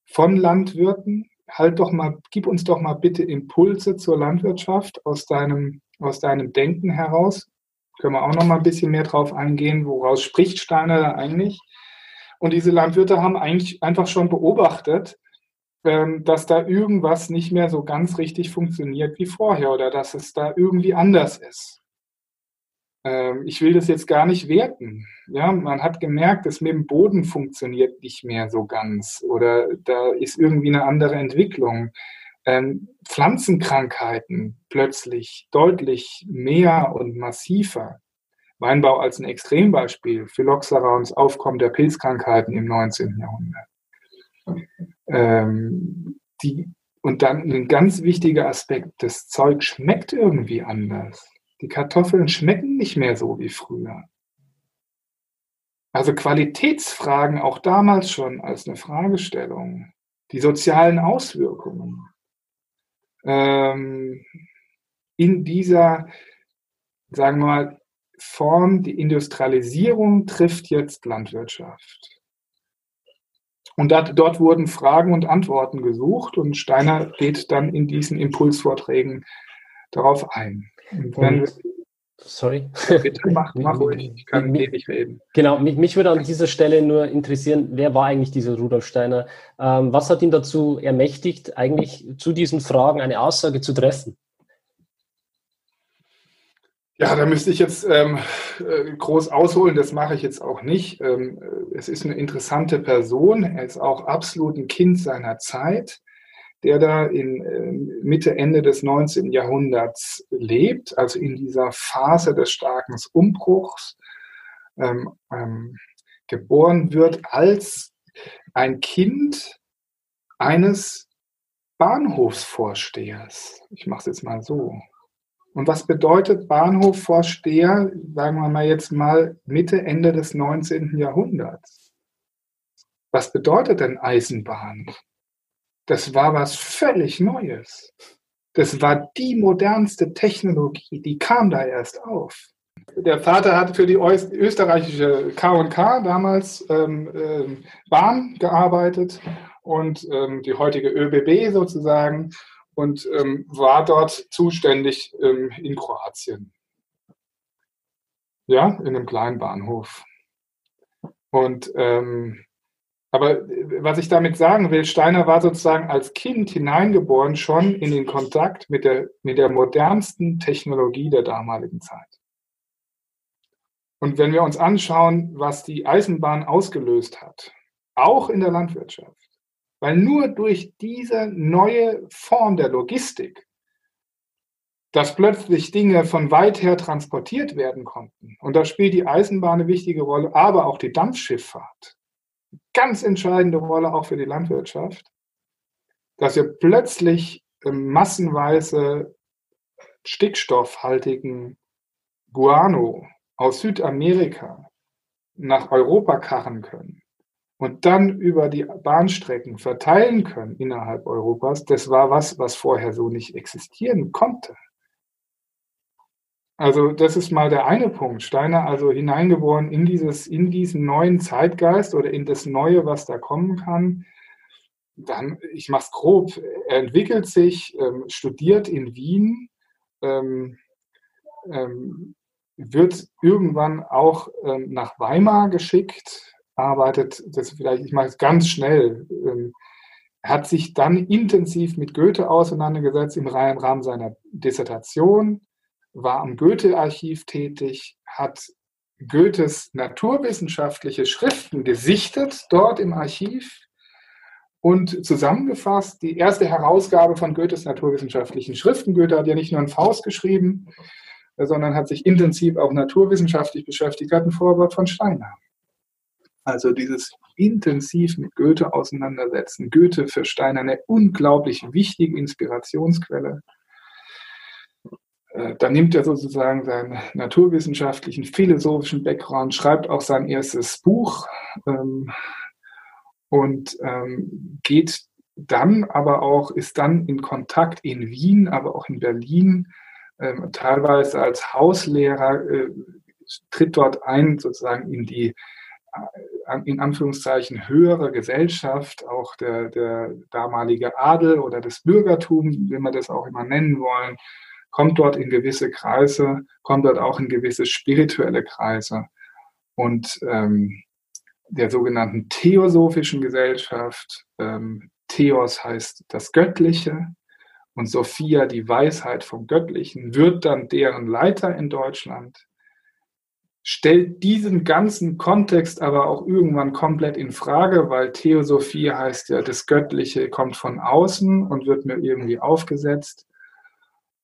Speaker 2: von Landwirten. Halt doch mal, gib uns doch mal bitte Impulse zur Landwirtschaft aus deinem, aus deinem Denken heraus. Können wir auch noch mal ein bisschen mehr drauf eingehen, woraus spricht Steiner da eigentlich? Und diese Landwirte haben eigentlich einfach schon beobachtet, ähm, dass da irgendwas nicht mehr so ganz richtig funktioniert wie vorher oder dass es da irgendwie anders ist. Ähm, ich will das jetzt gar nicht werten. Ja, man hat gemerkt, dass mit dem Boden funktioniert nicht mehr so ganz oder da ist irgendwie eine andere Entwicklung. Ähm, Pflanzenkrankheiten plötzlich deutlich mehr und massiver. Weinbau als ein Extrembeispiel. Phylloxera und das Aufkommen der Pilzkrankheiten im 19. Jahrhundert. Ähm, die, und dann ein ganz wichtiger Aspekt, das Zeug schmeckt irgendwie anders. Die Kartoffeln schmecken nicht mehr so wie früher. Also Qualitätsfragen auch damals schon als eine Fragestellung. Die sozialen Auswirkungen. Ähm, in dieser, sagen wir mal, Form, die Industrialisierung trifft jetzt Landwirtschaft. Und dat, dort wurden Fragen und Antworten gesucht und Steiner geht dann in diesen Impulsvorträgen darauf ein.
Speaker 1: Und, sorry.
Speaker 2: Bitte mach, mach ruhig, ich kann mich, ewig reden.
Speaker 1: Genau, mich, mich, würde an dieser Stelle nur interessieren, wer war eigentlich dieser Rudolf Steiner? Ähm, was hat ihn dazu ermächtigt, eigentlich zu diesen Fragen eine Aussage zu treffen?
Speaker 2: Ja, da müsste ich jetzt ähm, äh, groß ausholen, das mache ich jetzt auch nicht. Ähm, äh, es ist eine interessante Person, er ist auch absolut ein Kind seiner Zeit der da in ähm, Mitte, Ende des 19. Jahrhunderts lebt, also in dieser Phase des starken Umbruchs, ähm, ähm, geboren wird als ein Kind eines Bahnhofsvorstehers. Ich mache es jetzt mal so. Und was bedeutet Bahnhofvorsteher, sagen wir mal jetzt mal Mitte, Ende des 19. Jahrhunderts? Was bedeutet denn Eisenbahn? Das war was völlig Neues. Das war die modernste Technologie, die kam da erst auf. Der Vater hat für die österreichische K&K damals ähm, ähm, Bahn gearbeitet und ähm, die heutige ÖBB sozusagen und ähm, war dort zuständig ähm, in Kroatien. Ja, in einem kleinen Bahnhof. Und ähm, aber äh, was ich damit sagen will, Steiner war sozusagen als Kind hineingeboren schon in den Kontakt mit der, mit der modernsten Technologie der damaligen Zeit. Und wenn wir uns anschauen, was die Eisenbahn ausgelöst hat, auch in der Landwirtschaft, Weil nur durch diese neue Form der Logistik, dass plötzlich Dinge von weit her transportiert werden konnten, und da spielt die Eisenbahn eine wichtige Rolle, aber auch die Dampfschifffahrt, ganz entscheidende Rolle auch für die Landwirtschaft, dass wir plötzlich massenweise stickstoffhaltigen Guano aus Südamerika nach Europa karren können und dann über die Bahnstrecken verteilen können innerhalb Europas, das war was, was vorher so nicht existieren konnte. Also das ist mal der eine Punkt. Steiner also hineingeboren in dieses, in diesen neuen Zeitgeist oder in das Neue, was da kommen kann. Dann, ich mache es grob, er entwickelt sich, ähm, studiert in Wien, ähm, ähm, wird irgendwann auch ähm, nach Weimar geschickt, arbeitet, das vielleicht, ich mache es ganz schnell, ähm, hat sich dann intensiv mit Goethe auseinandergesetzt im Rahmen seiner Dissertation, war am Goethe-Archiv tätig, hat Goethes naturwissenschaftliche Schriften gesichtet dort im Archiv und zusammengefasst die erste Herausgabe von Goethes naturwissenschaftlichen Schriften. Goethe hat ja nicht nur einen Faust geschrieben, sondern hat sich intensiv auch naturwissenschaftlich beschäftigt, hat ein Vorwort von Steiner. Also dieses intensiv mit Goethe auseinandersetzen. Goethe für Steiner eine unglaublich wichtige Inspirationsquelle. Äh, da nimmt er sozusagen seinen naturwissenschaftlichen, philosophischen Background, schreibt auch sein erstes Buch ähm, und ähm, geht dann aber auch, ist dann in Kontakt in Wien, aber auch in Berlin, ähm, teilweise als Hauslehrer, äh, tritt dort ein sozusagen in die äh, in Anführungszeichen höhere Gesellschaft, auch der, der damalige Adel oder das Bürgertum, wie wir das auch immer nennen wollen, kommt dort in gewisse Kreise, kommt dort auch in gewisse spirituelle Kreise. Und ähm, der sogenannten theosophischen Gesellschaft, ähm, Theos heißt das Göttliche und Sophia die Weisheit vom Göttlichen, wird dann deren Leiter in Deutschland, stellt diesen ganzen Kontext aber auch irgendwann komplett in Frage, weil Theosophie heißt ja, das Göttliche kommt von außen und wird mir irgendwie aufgesetzt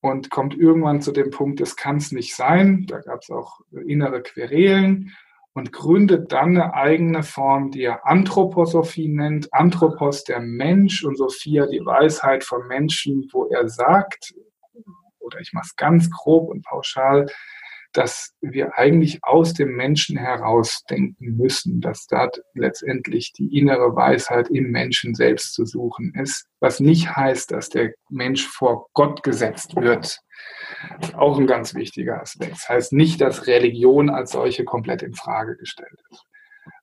Speaker 2: und kommt irgendwann zu dem Punkt, das kann es nicht sein. Da gab es auch innere Querelen und gründet dann eine eigene Form, die er Anthroposophie nennt. Anthropos der Mensch und Sophia die Weisheit vom Menschen, wo er sagt, oder ich mache es ganz grob und pauschal, dass wir eigentlich aus dem Menschen herausdenken müssen, dass dort letztendlich die innere Weisheit im Menschen selbst zu suchen ist, was nicht heißt, dass der Mensch vor Gott gesetzt wird. Auch ein ganz wichtiger Aspekt. Das heißt nicht, dass Religion als solche komplett in Frage gestellt ist.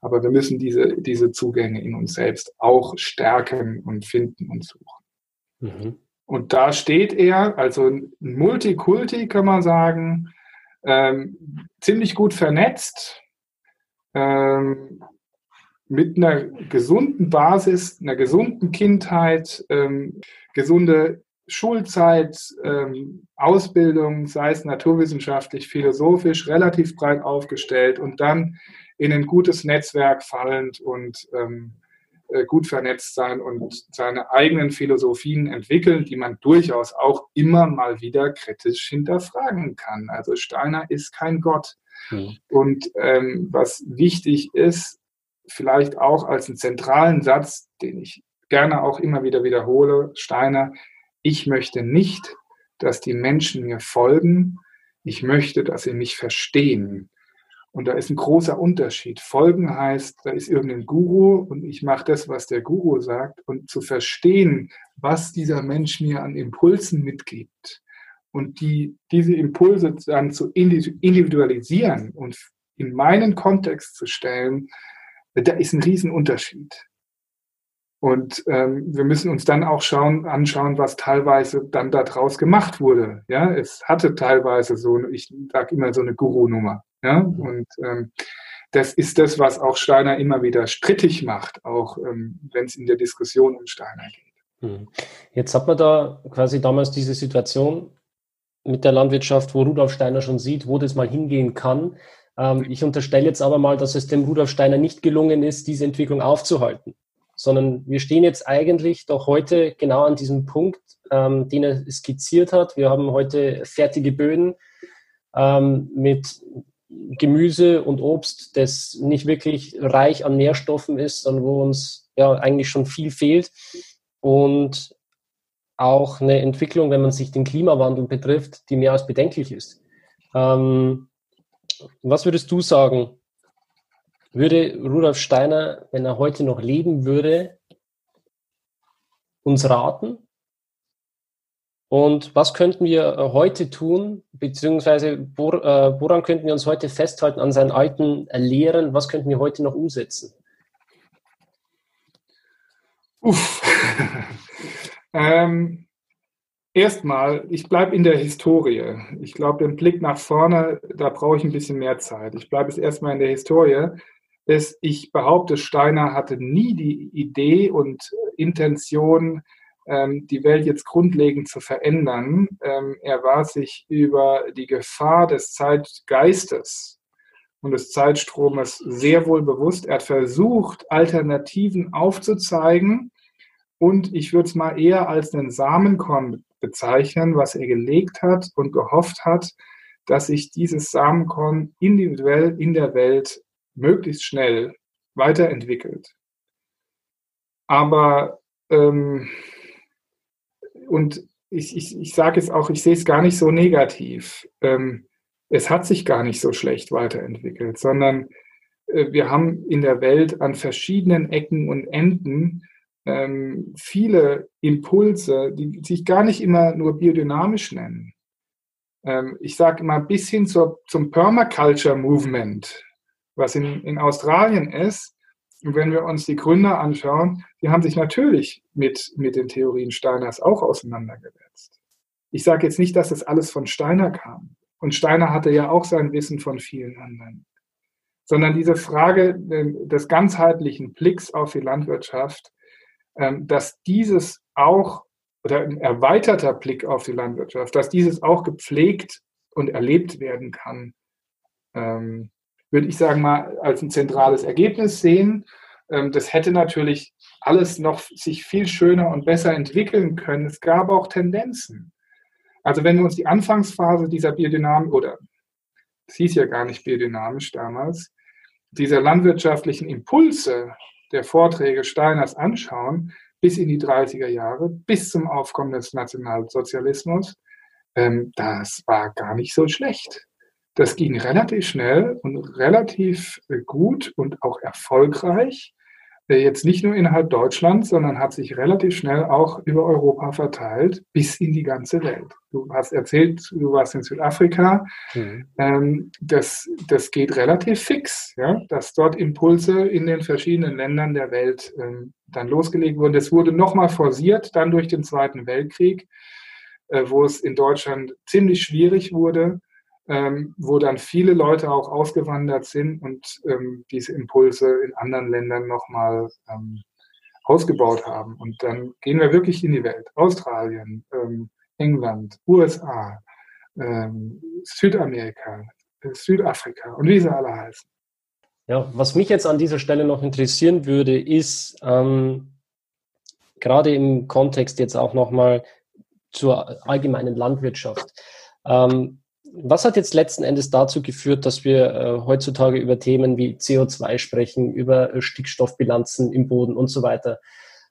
Speaker 2: Aber wir müssen diese, diese Zugänge in uns selbst auch stärken und finden und suchen. Mhm. Und da steht er, also ein Multikulti kann man sagen, ähm, ziemlich gut vernetzt, ähm, mit einer gesunden Basis, einer gesunden Kindheit, ähm, gesunde Schulzeit, ähm, Ausbildung, sei es naturwissenschaftlich, philosophisch, relativ breit aufgestellt und dann in ein gutes Netzwerk fallend und ähm, äh, gut vernetzt sein und seine eigenen Philosophien entwickeln, die man durchaus auch immer mal wieder kritisch hinterfragen kann. Also Steiner ist kein Gott. Mhm. Und ähm, was wichtig ist, vielleicht auch als einen zentralen Satz, den ich gerne auch immer wieder wiederhole, Steiner, ich möchte nicht, dass die Menschen mir folgen, ich möchte, dass sie mich verstehen. Und da ist ein großer Unterschied. Folgen heißt, da ist irgendein Guru und ich mache das, was der Guru sagt. Und zu verstehen, was dieser Mensch mir an Impulsen mitgibt und die, diese Impulse dann zu individualisieren und in meinen Kontext zu stellen, da ist ein Riesenunterschied. Und ähm, wir müssen uns dann auch schauen, anschauen, was teilweise dann daraus gemacht wurde. Ja, es hatte teilweise so, ich sage immer so eine Guru-Nummer. Ja, und ähm, das ist das, was auch Steiner immer wieder strittig macht, auch ähm, wenn es in der Diskussion um Steiner geht.
Speaker 1: Hm. Jetzt hat man da quasi damals diese Situation mit der Landwirtschaft, wo Rudolf Steiner schon sieht, wo das mal hingehen kann. Ähm, ich unterstelle jetzt aber mal, dass es dem Rudolf Steiner nicht gelungen ist, diese Entwicklung aufzuhalten. sondern wir stehen jetzt eigentlich doch heute genau an diesem Punkt, ähm, den er skizziert hat. Wir haben heute fertige Böden ähm, mit Gemüse und Obst, das nicht wirklich reich an Nährstoffen ist, sondern wo uns ja eigentlich schon viel fehlt. Und auch eine Entwicklung, wenn man sich den Klimawandel betrifft, die mehr als bedenklich ist. Ähm, was würdest du sagen? würde Rudolf Steiner, wenn er heute noch leben würde, uns raten? Und was könnten wir äh, heute tun, beziehungsweise äh, woran könnten wir uns heute festhalten an seinen alten Lehren? Was könnten wir heute noch umsetzen?
Speaker 2: Uff. ähm, Erstmal, ich bleibe in der Historie. Ich glaube, den Blick nach vorne, da brauche ich ein bisschen mehr Zeit. Ich bleibe jetzt erstmal in der Historie ist, ich behaupte, Steiner hatte nie die Idee und Intention, die Welt jetzt grundlegend zu verändern. Ähm, er war sich über die Gefahr des Zeitgeistes und des Zeitstromes sehr wohl bewusst. Er hat versucht, Alternativen aufzuzeigen und ich würde es mal eher als einen Samenkorn bezeichnen, was er gelegt hat und gehofft hat, dass sich dieses Samenkorn individuell in der Welt möglichst schnell weiterentwickelt. Aber ähm, und ich, ich, ich sage es auch, ich sehe es gar nicht so negativ. Ähm, es hat sich gar nicht so schlecht weiterentwickelt, sondern äh, wir haben in der Welt an verschiedenen Ecken und Enden ähm, viele Impulse, die sich gar nicht immer nur biodynamisch nennen. Ähm, ich sage immer bis hin zur, zum Permaculture Movement, was in, in Australien ist. Und wenn wir uns die Gründer anschauen, die haben sich natürlich mit, mit den Theorien Steiners auch auseinandergesetzt. Ich sage jetzt nicht, dass das alles von Steiner kam. Und Steiner hatte ja auch sein Wissen von vielen anderen. Sondern diese Frage des ganzheitlichen Blicks auf die Landwirtschaft, ähm, dass dieses auch, oder ein erweiterter Blick auf die Landwirtschaft, dass dieses auch gepflegt und erlebt werden kann, ähm, würde ich sagen, mal als ein zentrales Ergebnis sehen. Ähm, das hätte natürlich alles noch sich viel schöner und besser entwickeln können. Es gab auch Tendenzen. Also wenn wir uns die Anfangsphase dieser Biodynamik, oder es hieß ja gar nicht biodynamisch damals, dieser landwirtschaftlichen Impulse der Vorträge Steiners anschauen, bis in die 30er Jahre, bis zum Aufkommen des Nationalsozialismus, ähm, das war gar nicht so schlecht. Das ging relativ schnell und relativ äh, gut und auch erfolgreich. Äh, jetzt nicht nur innerhalb Deutschlands, sondern hat sich relativ schnell auch über Europa verteilt, bis in die ganze Welt. Du hast erzählt, du warst in Südafrika. Mhm. Ähm, das, das geht relativ fix, ja, dass dort Impulse in den verschiedenen Ländern der Welt ähm, dann losgelegt wurden. Das wurde nochmal forciert, dann durch den Zweiten Weltkrieg, äh, wo es in Deutschland ziemlich schwierig wurde ähm, wo dann viele Leute auch ausgewandert sind und ähm, diese Impulse in anderen Ländern nochmal ähm, ausgebaut haben. Und dann gehen wir wirklich in die Welt. Australien, ähm, England, USA, ähm, Südamerika, äh, Südafrika und wie sie alle heißen.
Speaker 1: Ja, was mich jetzt an dieser Stelle noch interessieren würde, ist ähm, gerade im Kontext jetzt auch nochmal zur allgemeinen Landwirtschaft. Ähm, was hat jetzt letzten Endes dazu geführt, dass wir äh, heutzutage über Themen wie CO2 sprechen, über äh, Stickstoffbilanzen im Boden und so weiter?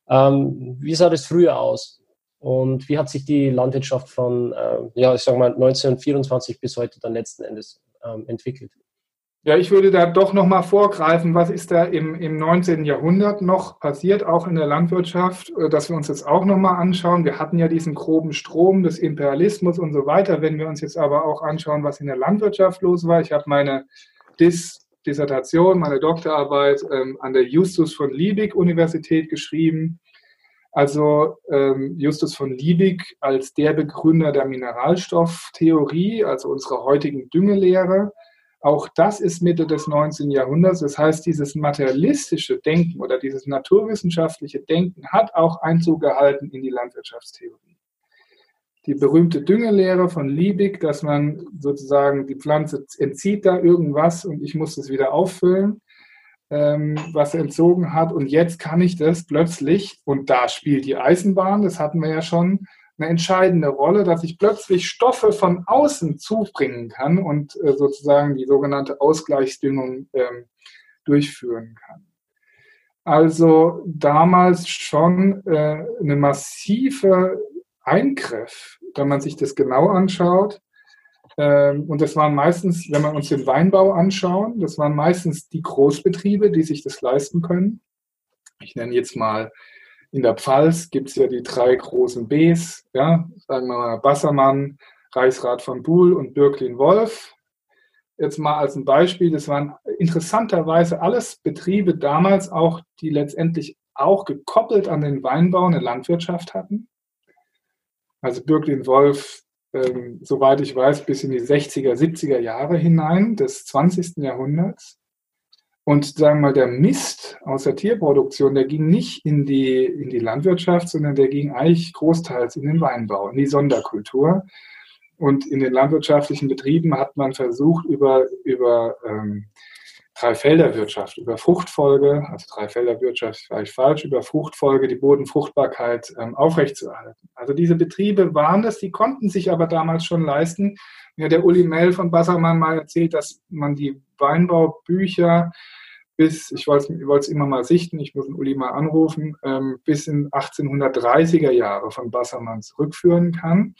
Speaker 1: Ähm, wie sah das früher aus? Und wie hat sich die Landwirtschaft von, äh, ja, ich sag mal, 1924 bis heute dann letzten Endes ähm, entwickelt?
Speaker 2: Ja, ich würde da doch nochmal vorgreifen, was ist da im, im 19. Jahrhundert noch passiert, auch in der Landwirtschaft, äh, dass wir uns jetzt auch nochmal anschauen. Wir hatten ja diesen groben Strom des Imperialismus und so weiter. Wenn wir uns jetzt aber auch anschauen, was in der Landwirtschaft los war, ich habe meine Dis Dissertation, meine Doktorarbeit ähm, an der Justus von Liebig Universität geschrieben. Also ähm, Justus von Liebig als der Begründer der Mineralstofftheorie, also unserer heutigen Düngelehre auch das ist Mitte des 19. Jahrhunderts. Das heißt, dieses materialistische Denken oder dieses naturwissenschaftliche Denken hat auch Einzug gehalten in die Landwirtschaftstheorie. Die berühmte Düngelehre von Liebig, dass man sozusagen die Pflanze entzieht da irgendwas und ich muss es wieder auffüllen. ähm, was entzogen hat. Und jetzt kann ich das plötzlich, und da spielt die Eisenbahn, das hatten wir ja schon, eine entscheidende Rolle, dass ich plötzlich Stoffe von außen zubringen kann und äh, sozusagen die sogenannte Ausgleichsdüngung ähm, durchführen kann. Also damals schon äh, eine massive Eingriff, wenn man sich das genau anschaut. Ähm, und das waren meistens, wenn wir uns den Weinbau anschauen, das waren meistens die Großbetriebe, die sich das leisten können. Ich nenne jetzt mal in der Pfalz gibt es ja die drei großen Bs, ja, sagen wir mal Bassermann, Reichsrat von Buhl und Birklin-Wolf. Jetzt mal als ein Beispiel, das waren interessanterweise alles Betriebe damals auch, die letztendlich auch gekoppelt an den Weinbau eine Landwirtschaft hatten. Also Birklin-Wolf, ähm, soweit ich weiß, bis in die 60er, 70er Jahre hinein des 20. Jahrhunderts. Und sagen wir mal, der Mist aus der Tierproduktion, der ging nicht in die, in die Landwirtschaft, sondern der ging eigentlich großteils in den Weinbau, in die Sonderkultur. Und in den landwirtschaftlichen Betrieben hat man versucht, über, über ähm, Dreifelderwirtschaft, über Fruchtfolge, also Dreifelderwirtschaft ist vielleicht falsch, über Fruchtfolge die Bodenfruchtbarkeit ähm, aufrechtzuerhalten. Also diese Betriebe waren das, die konnten sich aber damals schon leisten. Mir hat der Uli Mell von Bassermann mal erzählt, dass man die Weinbaubücher bis, ich wollte es immer mal sichten, ich muss den Uli mal anrufen, ähm, bis in 1830er Jahre von Bassermann zurückführen kann.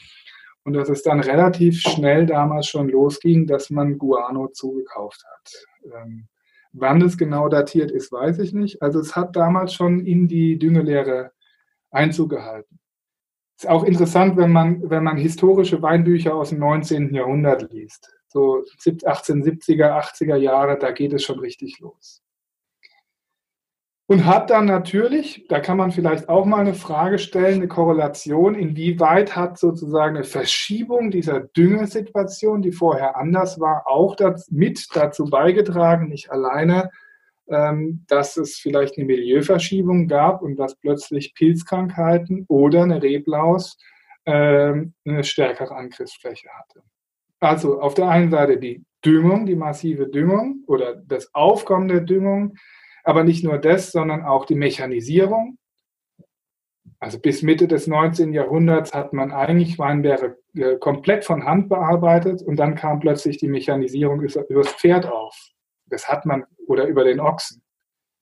Speaker 2: Und dass es dann relativ schnell damals schon losging, dass man Guano zugekauft hat. Ähm, wann es genau datiert ist, weiß ich nicht. Also es hat damals schon in die Düngelehre Einzug gehalten. Ist auch interessant, wenn man, wenn man historische Weinbücher aus dem 19. Jahrhundert liest. So 1870er, 80er Jahre, da geht es schon richtig los. Und hat dann natürlich, da kann man vielleicht auch mal eine Frage stellen, eine Korrelation, inwieweit hat sozusagen eine Verschiebung dieser Düngesituation, die vorher anders war, auch das, mit dazu beigetragen, nicht alleine, ähm, dass es vielleicht eine Milieuverschiebung gab und dass plötzlich Pilzkrankheiten oder eine Reblaus ähm, eine stärkere Angriffsfläche hatte. Also auf der einen Seite die Düngung, die massive Düngung oder das Aufkommen der Düngung, aber nicht nur das, sondern auch die Mechanisierung. Also bis Mitte des 19. Jahrhunderts hat man eigentlich Weinbeere äh, komplett von Hand bearbeitet und dann kam plötzlich die Mechanisierung über das Pferd auf. Das hat man, oder über den Ochsen.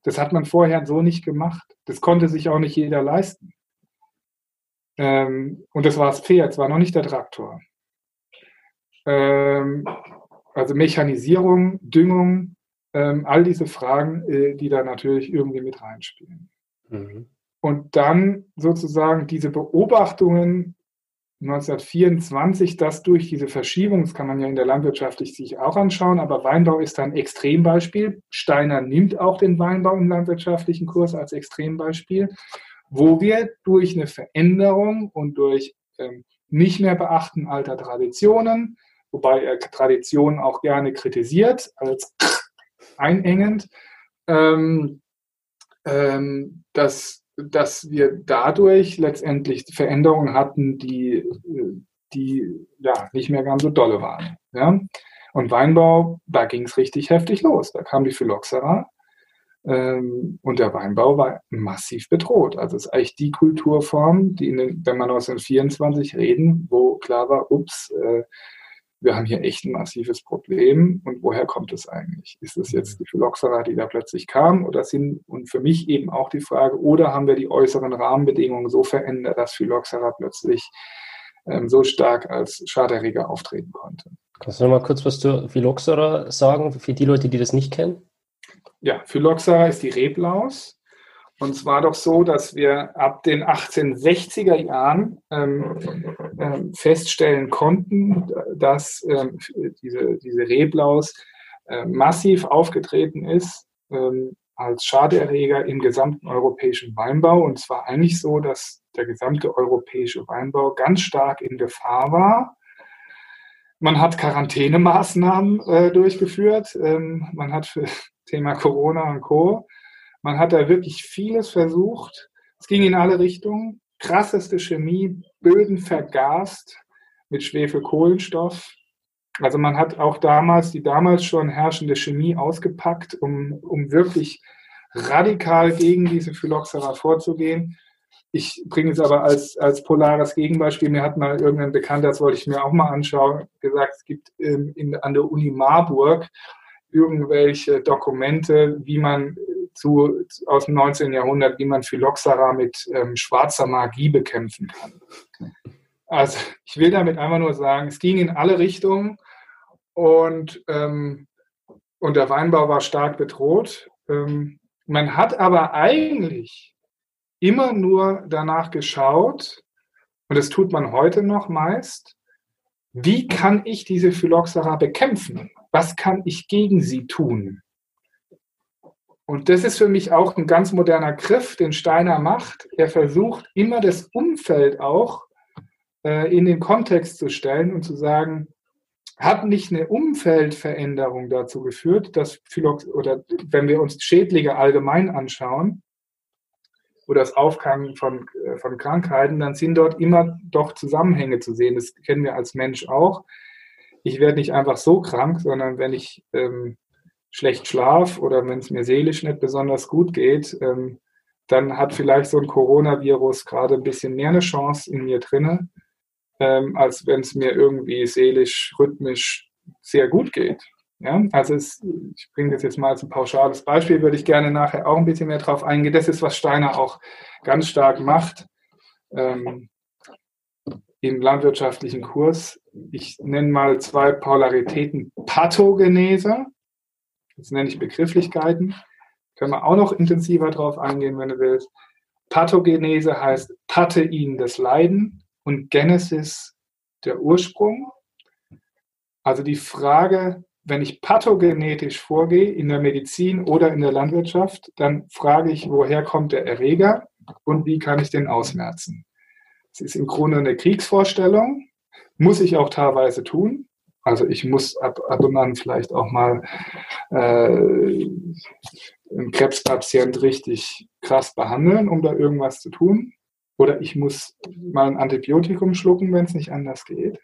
Speaker 2: Das hat man vorher so nicht gemacht. Das konnte sich auch nicht jeder leisten. Ähm, und das war das Pferd, es war noch nicht der Traktor. Ähm, also Mechanisierung, Düngung, ähm, all diese Fragen, äh, die da natürlich irgendwie mit reinspielen. Mhm. Und dann sozusagen diese Beobachtungen 1924, dass durch diese Verschiebung, das kann man ja in der Landwirtschaft sich auch anschauen, aber Weinbau ist ein Extrembeispiel. Steiner nimmt auch den Weinbau im landwirtschaftlichen Kurs als Extrembeispiel, wo wir durch eine Veränderung und durch ähm, nicht mehr beachten alter Traditionen, wobei er Traditionen auch gerne kritisiert als einengend, ähm, ähm, dass, dass wir dadurch letztendlich Veränderungen hatten, die, die ja, nicht mehr ganz so dolle waren. Ja? Und Weinbau, da ging es richtig heftig los. Da kam die Phylloxera ähm, und der Weinbau war massiv bedroht. Also es ist eigentlich die Kulturform, die, den, wenn man aus den 24 reden, wo klar war, ups, äh, wir haben hier echt ein massives Problem. Und woher kommt es eigentlich? Ist es jetzt die Phylloxera, die da plötzlich kam? Oder sind, und für mich eben auch die Frage, oder haben wir die äußeren Rahmenbedingungen so verändert, dass Phylloxera plötzlich ähm, so stark als Schaderreger auftreten konnte?
Speaker 1: Kannst du noch mal kurz was zu Phylloxera sagen, für die Leute, die das nicht kennen?
Speaker 2: Ja, Phylloxera ist die Reblaus. Und zwar doch so, dass wir ab den 1860er Jahren ähm, ähm, feststellen konnten, dass ähm, diese, diese Reblaus äh, massiv aufgetreten ist ähm, als Schadeerreger im gesamten europäischen Weinbau. Und zwar eigentlich so, dass der gesamte europäische Weinbau ganz stark in Gefahr war. Man hat Quarantänemaßnahmen äh, durchgeführt. Ähm, man hat für Thema Corona und Co man hat da wirklich vieles versucht. Es ging in alle Richtungen. Krasseste Chemie, Böden vergast mit Schwefelkohlenstoff. Also man hat auch damals die damals schon herrschende Chemie ausgepackt, um, um wirklich radikal gegen diese Phylloxera vorzugehen. Ich bringe es aber als, als polares Gegenbeispiel. Mir hat mal irgendein Bekannter, das wollte ich mir auch mal anschauen, gesagt, es gibt in, in, an der Uni Marburg irgendwelche Dokumente, wie man zu, aus dem 19. Jahrhundert, wie man Phylloxera mit ähm, schwarzer Magie bekämpfen kann. Also ich will damit einfach nur sagen, es ging in alle Richtungen und, ähm, und der Weinbau war stark bedroht. Ähm, man hat aber eigentlich immer nur danach geschaut, und das tut man heute noch meist, wie kann ich diese Phylloxera bekämpfen? Was kann ich gegen sie tun? Und das ist für mich auch ein ganz moderner Griff, den Steiner macht. Er versucht immer das Umfeld auch äh, in den Kontext zu stellen und zu sagen, hat nicht eine Umfeldveränderung dazu geführt, dass Phylox oder wenn wir uns Schädlinge allgemein anschauen oder das Auffangen von, äh, von Krankheiten, dann sind dort immer doch Zusammenhänge zu sehen. Das kennen wir als Mensch auch. Ich werde nicht einfach so krank, sondern wenn ich ähm, schlecht schlaf oder wenn es mir seelisch nicht besonders gut geht, ähm, dann hat vielleicht so ein Coronavirus gerade ein bisschen mehr eine Chance in mir drinne, ähm, als wenn es mir irgendwie seelisch, rhythmisch sehr gut geht. Ja, also es, ich bringe das jetzt mal als ein pauschales Beispiel, würde ich gerne nachher auch ein bisschen mehr drauf eingehen. Das ist, was Steiner auch ganz stark macht ähm, im landwirtschaftlichen Kurs. Ich nenne mal zwei Polaritäten. Pathogenese, das nenne ich Begrifflichkeiten. Können wir auch noch intensiver drauf eingehen, wenn du willst. Pathogenese heißt Patein, das Leiden und Genesis der Ursprung. Also die Frage, wenn ich pathogenetisch vorgehe in der Medizin oder in der Landwirtschaft, dann frage ich, woher kommt der Erreger und wie kann ich den ausmerzen. Es ist im Grunde eine Kriegsvorstellung, muss ich auch teilweise tun. Also ich muss ab, ab und an vielleicht auch mal äh, einen Krebspatient richtig krass behandeln, um da irgendwas zu tun. Oder ich muss mal ein Antibiotikum schlucken, wenn es nicht anders geht.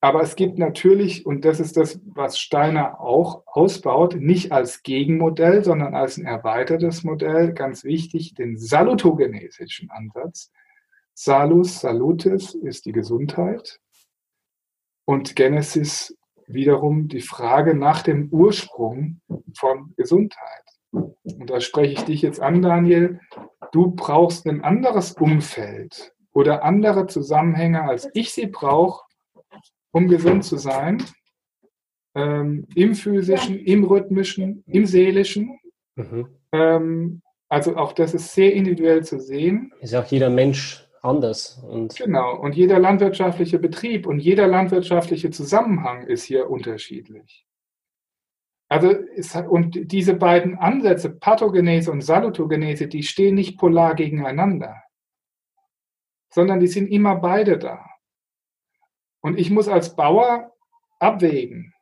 Speaker 2: Aber es gibt natürlich, und das ist das, was Steiner auch ausbaut, nicht als Gegenmodell, sondern als ein erweitertes Modell, ganz wichtig, den salutogenesischen Ansatz. Salus, salutis ist die Gesundheit und Genesis wiederum die Frage nach dem Ursprung von Gesundheit. Und da spreche ich dich jetzt an, Daniel du brauchst ein anderes Umfeld oder andere Zusammenhänge, als ich sie brauche, um gesund zu sein. Ähm, Im physischen, im rhythmischen, im seelischen. Mhm. Ähm, also auch das ist sehr individuell zu sehen.
Speaker 1: Ist auch jeder Mensch anders.
Speaker 2: Und genau, und jeder landwirtschaftliche Betrieb und jeder landwirtschaftliche Zusammenhang ist hier unterschiedlich. Also ist, und diese beiden Ansätze, Pathogenese und Salutogenese, die stehen nicht polar gegeneinander, sondern die sind immer beide da. Und ich muss als Bauer abwägen,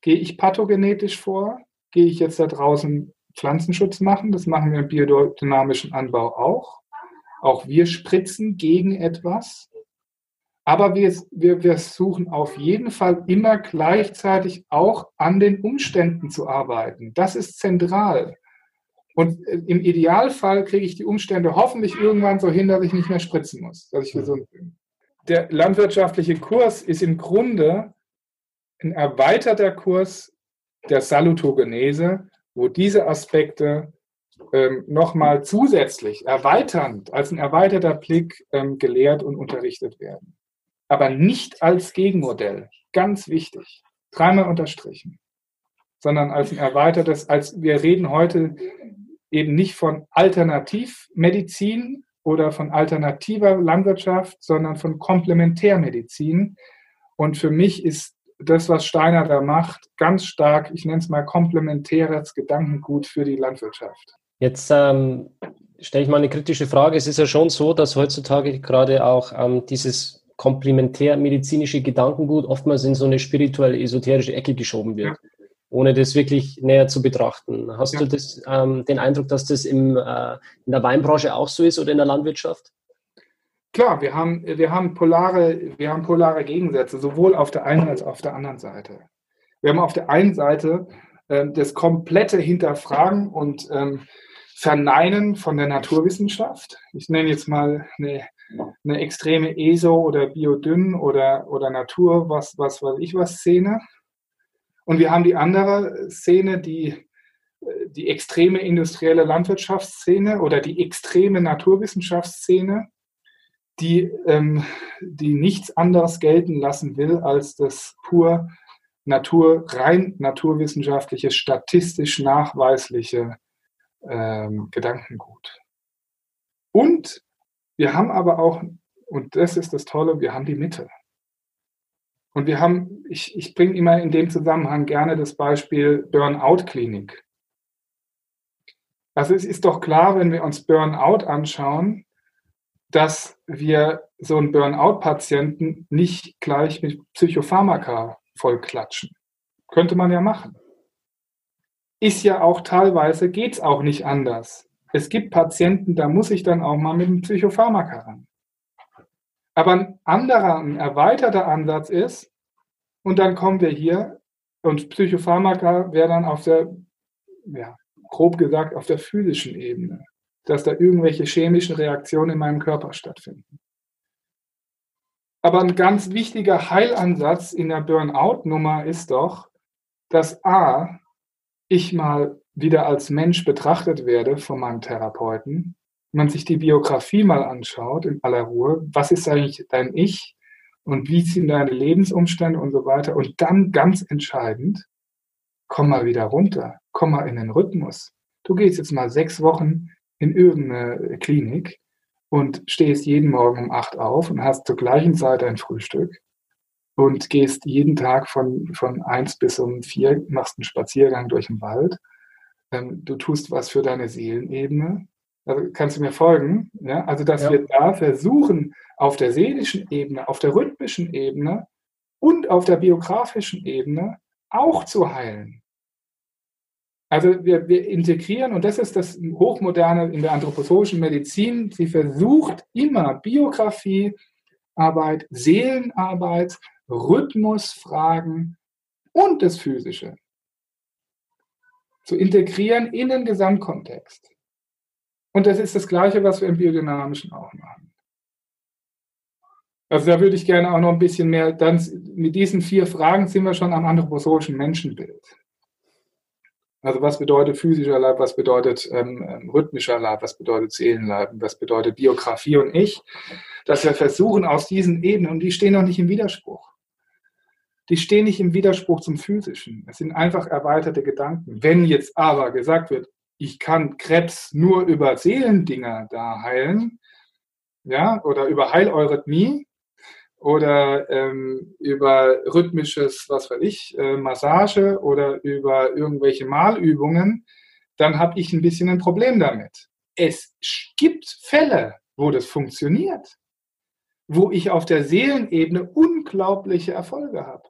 Speaker 2: gehe ich pathogenetisch vor, gehe ich jetzt da draußen Pflanzenschutz machen, das machen wir im biodynamischen Anbau auch. Auch wir spritzen gegen etwas, aber wir, wir, wir suchen auf jeden Fall immer gleichzeitig auch an den Umständen zu arbeiten. Das ist zentral. Und äh, im Idealfall kriege ich die Umstände hoffentlich irgendwann so hin, dass ich nicht mehr spritzen muss, dass ich gesund bin. Der landwirtschaftliche Kurs ist im Grunde ein erweiterter Kurs der Salutogenese, wo diese Aspekte ähm, nochmal zusätzlich erweiternd, als ein erweiterter Blick ähm, gelehrt und unterrichtet werden aber nicht als Gegenmodell. Ganz wichtig. Dreimal unterstrichen. Sondern als ein erweitertes, als wir reden heute eben nicht von Alternativmedizin oder von alternativer Landwirtschaft, sondern von Komplementärmedizin. Und für mich ist das, was Steiner da macht, ganz stark, ich nenne es mal komplementäres Gedankengut für die Landwirtschaft.
Speaker 1: Jetzt ähm, stelle ich mal eine kritische Frage. Es ist ja schon so, dass heutzutage gerade auch ähm, dieses komplementärmedizinische Gedankengut oftmals in so eine spirituelle, esoterische Ecke geschoben wird, ja. ohne das wirklich näher zu betrachten. Hast ja. du das, ähm, den Eindruck, dass das im, äh, in der Weinbranche auch so ist oder in der Landwirtschaft?
Speaker 2: klar, wir haben, wir haben polare, wir haben polare Gegensätze, sowohl auf der einen als auch auf der anderen Seite. Wir haben auf der einen Seite äh, das komplette Hinterfragen und ähm, Verneinen von der Naturwissenschaft. Ich nenne jetzt mal eine, eine extreme ESO oder Biodynn oder, oder Natur, was, was weiß ich was Szene. Und wir haben die andere Szene, die, die extreme industrielle Landwirtschaftsszene oder die extreme Naturwissenschaftsszene, die, ähm, die nichts anderes gelten lassen will als das pur Natur, rein naturwissenschaftliche, statistisch nachweisliche ähm, Gedankengut. Und wir haben aber auch, und das ist das Tolle, wir haben die Mitte. Und wir haben, ich, ich bringe immer in dem Zusammenhang gerne das Beispiel Burnout-Klinik. Also es ist doch klar, wenn wir uns Burnout anschauen, dass wir so einen Burnout-Patienten nicht gleich mit Psychopharmaka vollklatschen. Könnte man ja machen ist ja auch teilweise, geht es auch nicht anders. Es gibt Patienten, da muss ich dann auch mal mit dem Psychopharmaka ran. Aber ein anderer, ein erweiterter Ansatz ist, und dann kommen wir hier, und Psychopharmaka wäre dann auf der, ja, grob gesagt, auf der physischen Ebene, dass da irgendwelche chemischen Reaktionen in meinem Körper stattfinden. Aber ein ganz wichtiger Heilansatz in der Burnout-Nummer ist doch, dass A, ich mal wieder als Mensch betrachtet werde von meinem Therapeuten, man sich die Biografie mal anschaut in aller Ruhe, was ist eigentlich dein Ich und wie sind deine Lebensumstände und so weiter. Und dann ganz entscheidend, komm mal wieder runter, komm mal in den Rhythmus. Du gehst jetzt mal sechs Wochen in irgendeine Klinik und stehst jeden Morgen um acht auf und hast zur gleichen Zeit ein Frühstück und gehst jeden Tag von, von eins bis um vier, machst einen Spaziergang durch den Wald. Ähm, du tust was für deine Seelenebene. Also kannst du mir folgen? Ja? Also, dass ja. wir da versuchen, auf der seelischen Ebene, auf der rhythmischen Ebene und auf der biografischen Ebene auch zu heilen. Also wir, wir integrieren, und das ist das Hochmoderne in der anthroposophischen Medizin, sie versucht immer Biografie, Arbeit, Seelenarbeit Rhythmusfragen und das Physische zu integrieren in den Gesamtkontext. Und das ist das Gleiche, was wir im Biodynamischen auch machen. Also da würde ich gerne auch noch ein bisschen mehr, dann mit diesen vier Fragen sind wir schon am anthroposophischen Menschenbild. Also was bedeutet physischer Leib, was bedeutet ähm, ähm rhythmischer Leib, was bedeutet Seelenleib, was bedeutet Biografie und ich, dass wir versuchen aus diesen Ebenen, und die stehen noch nicht im Widerspruch, die stehen nicht im Widerspruch zum Physischen. Es sind einfach erweiterte Gedanken. Wenn jetzt aber gesagt wird, ich kann Krebs nur über Seelendinger da heilen, ja, oder über Heileurythmie oder ähm, über rhythmisches, was weiß ich, äh, Massage oder über irgendwelche Malübungen, dann habe ich ein bisschen ein Problem damit. Es gibt Fälle, wo das funktioniert, wo ich auf der Seelenebene unglaubliche Erfolge habe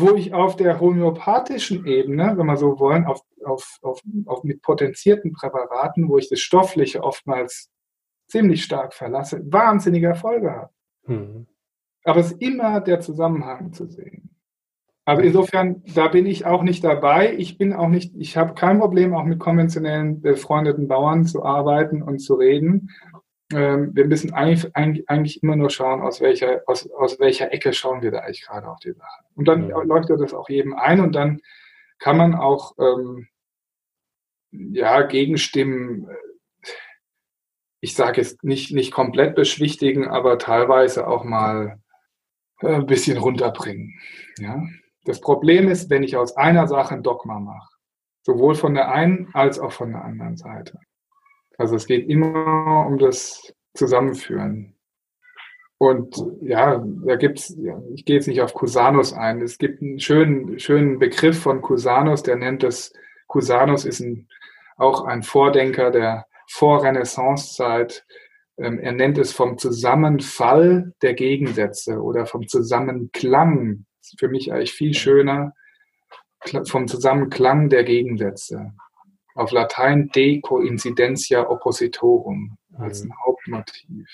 Speaker 2: wo ich auf der homöopathischen Ebene, wenn wir so wollen, auf, auf, auf, auf mit potenzierten Präparaten, wo ich das Stoffliche oftmals ziemlich stark verlasse, wahnsinnige Erfolge habe. Mhm. Aber es ist immer der Zusammenhang zu sehen. Also insofern, da bin ich auch nicht dabei. Ich bin auch nicht, ich habe kein Problem, auch mit konventionellen befreundeten Bauern zu arbeiten und zu reden ähm, wir müssen eigentlich, eigentlich, immer nur schauen, aus welcher, aus, aus welcher Ecke schauen wir da eigentlich gerade auf die Sache. Und dann ja. leuchtet das auch jedem ein und dann kann man auch ähm, ja, Gegenstimmen, äh, ich sage jetzt nicht, nicht komplett beschwichtigen, aber teilweise auch mal äh, ein bisschen runterbringen. Ja? Das Problem ist, wenn ich aus einer Sache ein Dogma mache, sowohl von der einen als auch von der anderen Seite. Also es geht immer um das Zusammenführen. Und ja, da gibt's, ich gehe jetzt nicht auf Cusanus ein. Es gibt einen schönen, schönen Begriff von Cusanus, der nennt es, Cusanus ist ein, auch ein Vordenker der Vorrenaissancezeit. Ähm, er nennt es vom Zusammenfall der Gegensätze oder vom Zusammenklang. Das für mich eigentlich viel schöner, vom Zusammenklang der Gegensätze auf Latein de coincidentia oppositorum als ein Hauptmotiv.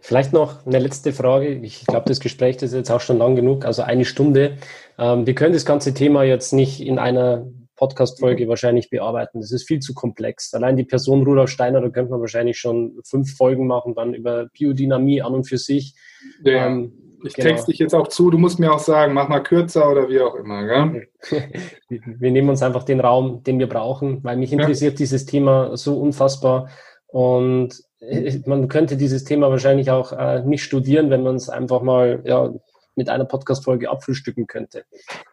Speaker 1: Vielleicht noch eine letzte Frage. Ich glaube, das Gespräch ist jetzt auch schon lang genug, also eine Stunde. Ähm, wir können das ganze Thema jetzt nicht in einer Podcast-Folge wahrscheinlich bearbeiten. Das ist viel zu komplex. Allein die Person Rudolf Steiner, da könnte man wahrscheinlich schon fünf Folgen machen, dann über Biodynamie an und für sich.
Speaker 2: Ja. Ähm, ich genau. texte dich jetzt auch zu, du musst mir auch sagen, mach mal kürzer oder wie auch immer. Gell?
Speaker 1: wir nehmen uns einfach den Raum, den wir brauchen, weil mich interessiert ja. dieses Thema so unfassbar. Und äh, man könnte dieses Thema wahrscheinlich auch äh, nicht studieren, wenn man es einfach mal ja, mit einer Podcast-Folge abfrühstücken könnte.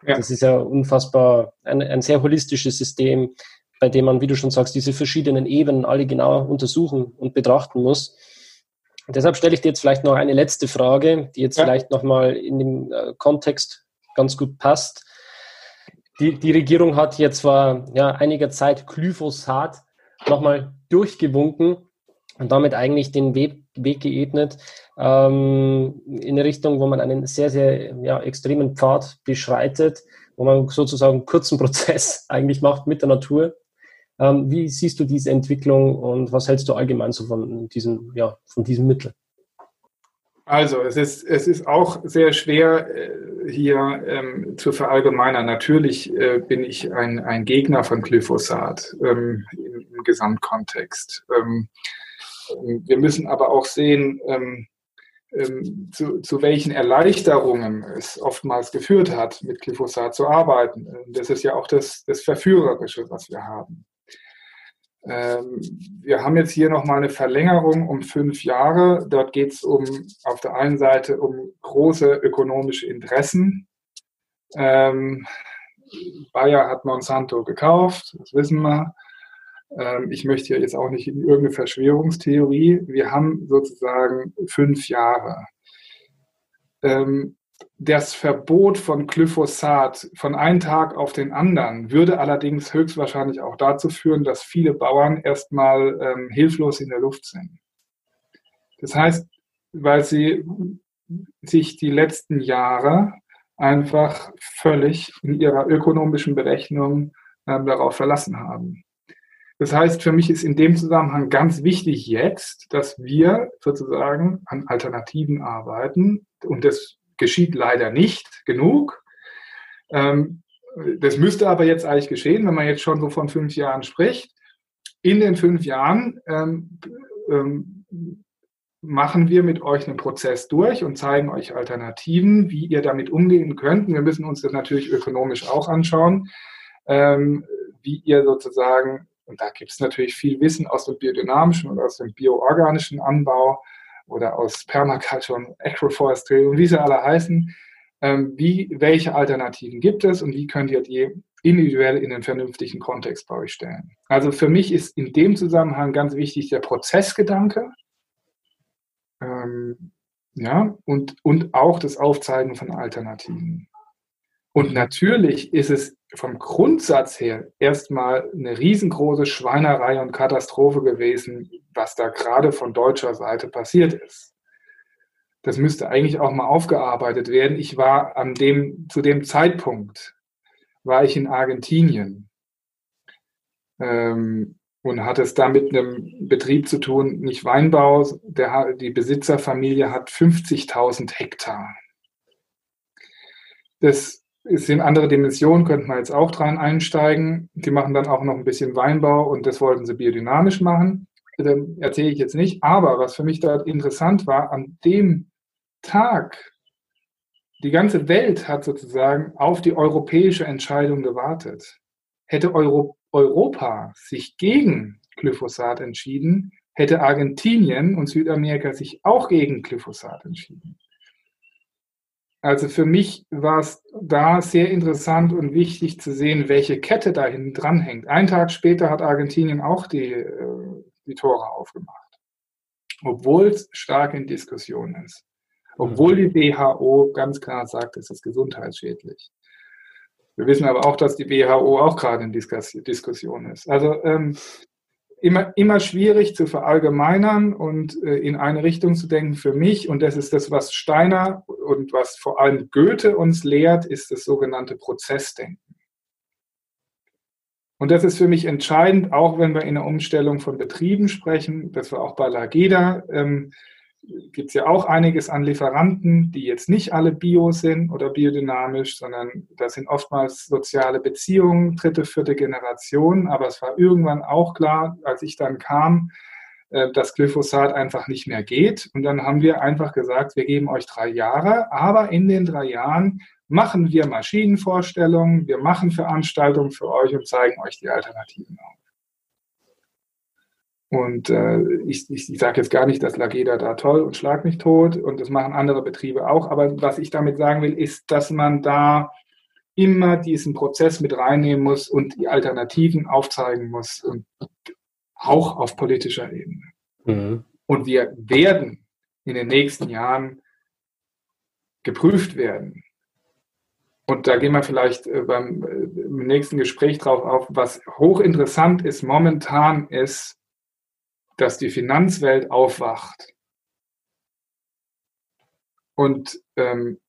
Speaker 1: Ja. Das ist ja unfassbar ein, ein sehr holistisches System, bei dem man, wie du schon sagst, diese verschiedenen Ebenen alle genau untersuchen und betrachten muss. Deshalb stelle ich dir jetzt vielleicht noch eine letzte Frage, die jetzt ja. vielleicht nochmal in dem äh, Kontext ganz gut passt. Die, die Regierung hat jetzt vor ja, einiger Zeit Glyphosat nochmal durchgewunken und damit eigentlich den Weg, Weg geebnet ähm, in eine Richtung, wo man einen sehr, sehr ja, extremen Pfad beschreitet, wo man sozusagen einen kurzen Prozess eigentlich macht mit der Natur. Ähm, wie siehst du diese Entwicklung und was hältst du allgemein so von diesem, ja, von diesem Mittel?
Speaker 2: Also es ist, es ist auch sehr schwer äh, hier ähm, zu verallgemeinern. Natürlich äh, bin ich ein, ein Gegner von Glyphosat ähm, im, im, Gesamtkontext. Ähm, wir müssen aber auch sehen, ähm, ähm, zu, zu, welchen Erleichterungen es oftmals geführt hat, mit Glyphosat zu arbeiten. Das ist ja auch das, das Verführerische, was wir haben. Ähm, wir haben jetzt hier nochmal eine Verlängerung um fünf Jahre. Dort geht es um, auf der einen Seite um große ökonomische Interessen. Ähm, Bayer hat Monsanto gekauft, das wissen wir. Ähm, ich möchte ja jetzt auch nicht in irgendeine Verschwörungstheorie. Wir haben sozusagen fünf Jahre. Ähm, das Verbot von Glyphosat von einem Tag auf den anderen würde allerdings höchstwahrscheinlich auch dazu führen, dass viele Bauern erstmal ähm, hilflos in der Luft sind. Das heißt, weil sie sich die letzten Jahre einfach völlig in ihrer ökonomischen Berechnung ähm, darauf verlassen haben. Das heißt, für mich ist in dem Zusammenhang ganz wichtig jetzt, dass wir sozusagen an Alternativen arbeiten. Und das geschieht leider nicht genug. Ähm, das müsste aber jetzt eigentlich geschehen, wenn man jetzt schon so von fünf Jahren spricht. In den fünf Jahren ähm, ähm, machen wir mit euch einen Prozess durch und zeigen euch Alternativen, wie ihr damit umgehen könnt. Wir müssen uns das natürlich ökonomisch auch anschauen, ähm, wie ihr sozusagen und da gibt es natürlich viel Wissen aus dem biodynamischen und aus dem bioorganischen Anbau oder aus Permaculture und Agroforestry und wie sie alle heißen. Ähm, wie, welche Alternativen gibt es und wie könnt ihr die individuell in den vernünftigen Kontext bei euch stellen? Also für mich ist in dem Zusammenhang ganz wichtig der Prozessgedanke. Ähm, ja, und, und auch das Aufzeigen von Alternativen. Und natürlich ist es vom Grundsatz her erstmal eine riesengroße Schweinerei und Katastrophe gewesen, was da gerade von deutscher Seite passiert ist. Das müsste eigentlich auch mal aufgearbeitet werden. Ich war an dem, zu dem Zeitpunkt, war ich in Argentinien ähm, und hatte es da mit einem Betrieb zu tun, nicht Weinbau. Der, die Besitzerfamilie hat 50.000 Hektar. Das es sind andere Dimensionen, könnte man jetzt auch dran einsteigen. Die machen dann auch noch ein bisschen Weinbau und das wollten sie biodynamisch machen. Das erzähle ich jetzt nicht. Aber was für mich dort interessant war, an dem Tag, die ganze Welt hat sozusagen auf die europäische Entscheidung gewartet. Hätte Euro Europa sich gegen Glyphosat entschieden, hätte Argentinien und Südamerika sich auch gegen Glyphosat entschieden. Also für mich war es da sehr interessant und wichtig zu sehen, welche Kette da hinten dran hängt. Ein Tag später hat Argentinien auch die, äh, die Tore aufgemacht, obwohl es stark in Diskussion ist. Obwohl die WHO ganz klar sagt, es ist gesundheitsschädlich. Wir wissen aber auch, dass die WHO auch gerade in Diskussion ist. Also ähm, immer, immer schwierig zu verallgemeinern und äh, in eine Richtung zu denken für mich. Und das ist das, was Steiner und was vor allem Goethe uns lehrt, ist das sogenannte Prozessdenken. Und das ist für mich entscheidend, auch wenn wir in der Umstellung von Betrieben sprechen, dass wir auch bei Lageda ähm, gibt es ja auch einiges an Lieferanten, die jetzt nicht alle bio sind oder biodynamisch, sondern das sind oftmals soziale Beziehungen, dritte, vierte Generation. Aber es war irgendwann auch klar, als ich dann kam, äh, dass Glyphosat einfach nicht mehr geht. Und dann haben wir einfach gesagt, wir geben euch drei Jahre, aber in den drei Jahren machen wir Maschinenvorstellungen, wir machen Veranstaltungen für euch und zeigen euch die Alternativen auf. Und äh, ich, ich, ich sage jetzt gar nicht, dass Lageda da toll und schlag mich tot und das machen andere Betriebe auch. Aber was ich damit sagen will, ist, dass man da immer diesen Prozess mit reinnehmen muss und die Alternativen aufzeigen muss und auch auf politischer Ebene. Mhm. Und wir werden in den nächsten Jahren geprüft werden. Und da gehen wir vielleicht äh, beim äh, nächsten Gespräch drauf auf. Was hochinteressant ist momentan ist, dass die Finanzwelt aufwacht. Und ähm,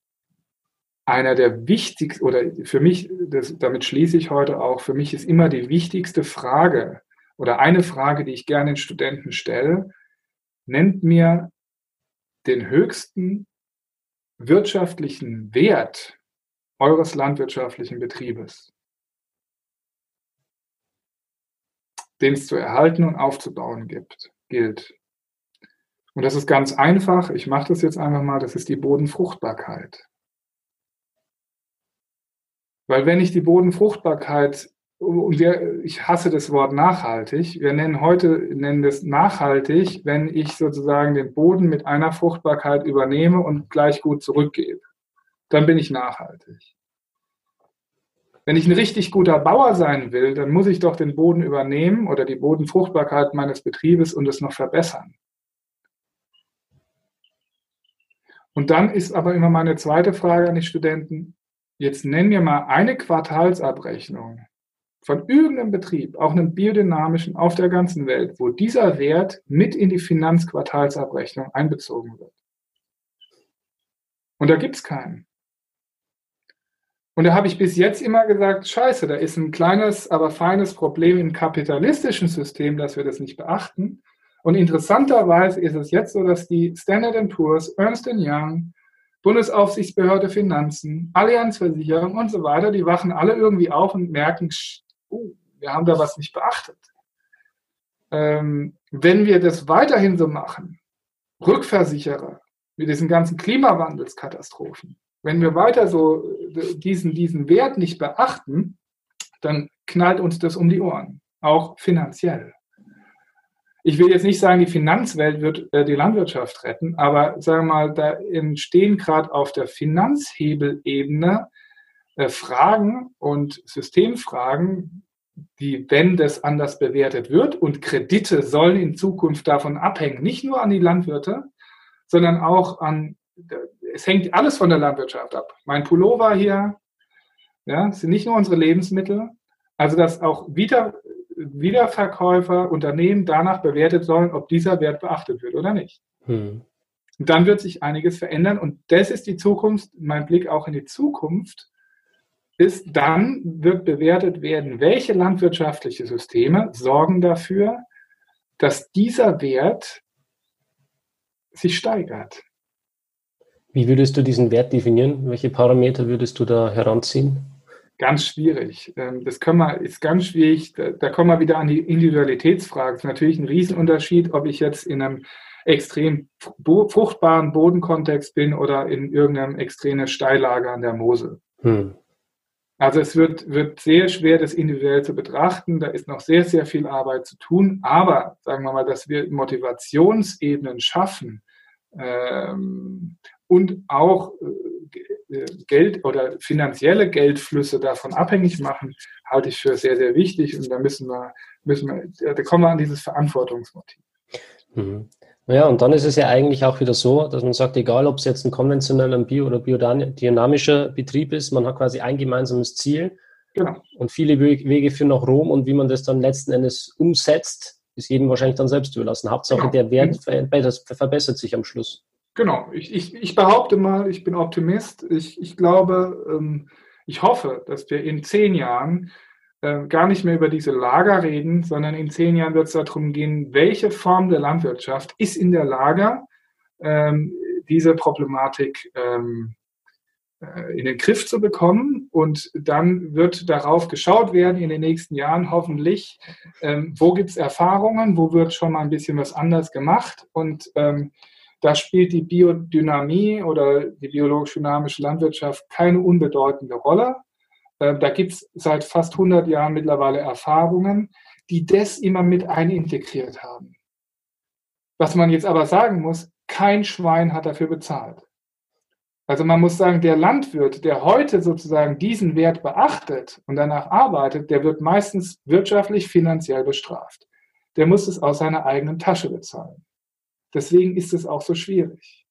Speaker 2: einer der wichtigsten, oder für mich, das, damit schließe ich heute auch, für mich ist immer die wichtigste Frage oder eine Frage, die ich gerne den Studenten stelle, nennt mir den höchsten wirtschaftlichen Wert eures landwirtschaftlichen Betriebes. Den es zu erhalten und aufzubauen gibt, gilt. Und das ist ganz einfach. Ich mache das jetzt einfach mal. Das ist die Bodenfruchtbarkeit. Weil wenn ich die Bodenfruchtbarkeit, und wir, ich hasse das Wort nachhaltig, wir nennen heute, nennen das nachhaltig, wenn ich sozusagen den Boden mit einer Fruchtbarkeit übernehme und gleich gut zurückgebe. Dann bin ich nachhaltig. Wenn ich ein richtig guter Bauer sein will, dann muss ich doch den Boden übernehmen oder die Bodenfruchtbarkeit meines Betriebes und es noch verbessern. Und dann ist aber immer meine zweite Frage an die Studenten. Jetzt nennen wir mal eine Quartalsabrechnung von irgendeinem Betrieb, auch einem biodynamischen auf der ganzen Welt, wo dieser Wert mit in die Finanzquartalsabrechnung einbezogen wird. Und da gibt es keinen. Und da habe ich bis jetzt immer gesagt, scheiße, da ist ein kleines, aber feines Problem im kapitalistischen System, dass wir das nicht beachten. Und interessanterweise ist es jetzt so, dass die Standard Poor's, Ernst Young, Bundesaufsichtsbehörde Finanzen, Allianzversicherung und so weiter, die wachen alle irgendwie auf und merken, oh, wir haben da was nicht beachtet. Ähm, wenn wir das weiterhin so machen, Rückversicherer mit diesen ganzen Klimawandelskatastrophen, wenn wir weiter so äh, diesen, diesen Wert nicht beachten, dann knallt uns das um die Ohren, auch finanziell. Ich will jetzt nicht sagen, die Finanzwelt wird äh, die Landwirtschaft retten, aber sagen wir mal, da entstehen gerade auf der Finanzhebelebene äh, Fragen und Systemfragen, die, wenn das anders bewertet wird und Kredite sollen in Zukunft davon abhängen, nicht nur an die Landwirte, sondern auch an es hängt alles von der Landwirtschaft ab. Mein Pullover hier, ja, sind nicht nur unsere Lebensmittel, also dass auch wieder, Wiederverkäufer, Unternehmen danach bewertet sollen, ob dieser Wert beachtet wird oder nicht. Hm. Dann wird sich einiges verändern und das ist die Zukunft, mein Blick auch in die Zukunft ist, dann wird bewertet werden, welche landwirtschaftliche Systeme sorgen dafür, dass dieser Wert sich steigert.
Speaker 1: Wie würdest du diesen Wert definieren? Welche Parameter würdest du da heranziehen?
Speaker 2: Ganz schwierig. Ähm, das können wir, ist ganz schwierig. Da kommen wir wieder an die Individualitätsfrage. Es ist natürlich ein Riesenunterschied, ob ich jetzt in einem extrem fruchtbaren Bodenkontext bin oder in irgendeinem extremen Steillager an der Mosel. Hm. Also es wird, wird sehr schwer, das individuell zu betrachten. Da ist noch sehr, sehr viel Arbeit zu tun. Aber sagen wir mal, dass wir Motivationsebenen schaffen, ähm, und auch äh, Geld oder finanzielle Geldflüsse davon abhängig machen, halte ich für sehr, sehr wichtig. Und da müssen wir, müssen wir, da kommen wir an dieses Verantwortungsmotiv.
Speaker 1: Mhm. Ja, und dann ist es ja eigentlich auch wieder so, dass man sagt, egal ob es jetzt ein konventioneller Bio- oder biodynamischer Betrieb ist, man hat quasi ein gemeinsames Ziel. Genau. Und viele Wege führen nach Rom und wie man das dann letzten Endes umsetzt, ist jedem wahrscheinlich dann selbst überlassen. Hauptsache, genau. der Wert mhm. verbessert sich am Schluss.
Speaker 2: Genau, ich, ich, ich behaupte mal, ich bin Optimist. Ich, ich glaube, ähm, ich hoffe, dass wir in zehn Jahren äh, gar nicht mehr über diese Lager reden, sondern in zehn Jahren wird es darum gehen, welche Form der Landwirtschaft ist in der Lage, ähm, diese Problematik ähm, äh, in den Griff zu bekommen. Und dann wird darauf geschaut werden in den nächsten Jahren hoffentlich, wo gibt es Erfahrungen, wo wird schon mal ein bisschen was anders gemacht. Und da spielt die Biodynamie oder die biologisch-dynamische Landwirtschaft keine unbedeutende Rolle. Äh, da gibt es seit fast 100 Jahren mittlerweile Erfahrungen, die das immer mit einintegriert haben. Was man jetzt aber sagen muss, kein Schwein hat dafür bezahlt. Also man muss sagen, der Landwirt, der heute sozusagen diesen Wert beachtet und danach arbeitet, der wird meistens wirtschaftlich, finanziell bestraft. Der muss es aus seiner eigenen Tasche bezahlen. Deswegen ist es auch so schwierig.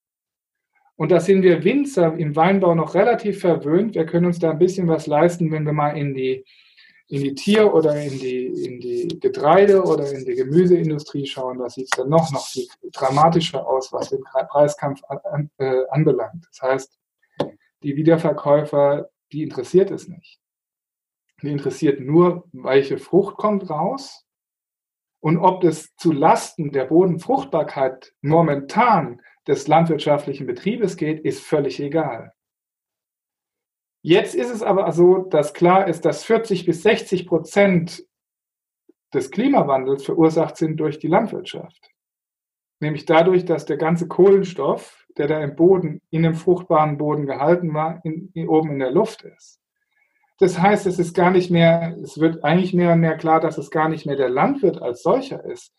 Speaker 2: Und da sind wir Winzer im Weinbau noch relativ verwöhnt. Wir können uns da ein bisschen was leisten, wenn wir mal in die, in die Tier- oder in die, in die Getreide- oder in die Gemüseindustrie schauen. Da sieht es dann noch, noch viel dramatischer aus, was den Preiskampf an, äh, anbelangt. Das heißt, die Wiederverkäufer, die interessiert es nicht. Die interessiert nur, welche Frucht kommt raus und ob das zu Lasten der Bodenfruchtbarkeit momentan des landwirtschaftlichen Betriebes geht, ist völlig egal. Jetzt ist es aber so, dass klar ist, dass 40 bis 60 Prozent des Klimawandels verursacht sind durch die Landwirtschaft. Nämlich dadurch, dass der ganze Kohlenstoff, der da im Boden, in dem fruchtbaren Boden gehalten war, in, oben in der Luft ist. Das heißt, es ist gar nicht mehr, es wird eigentlich mehr und mehr klar, dass es gar nicht mehr der Landwirt als solcher ist,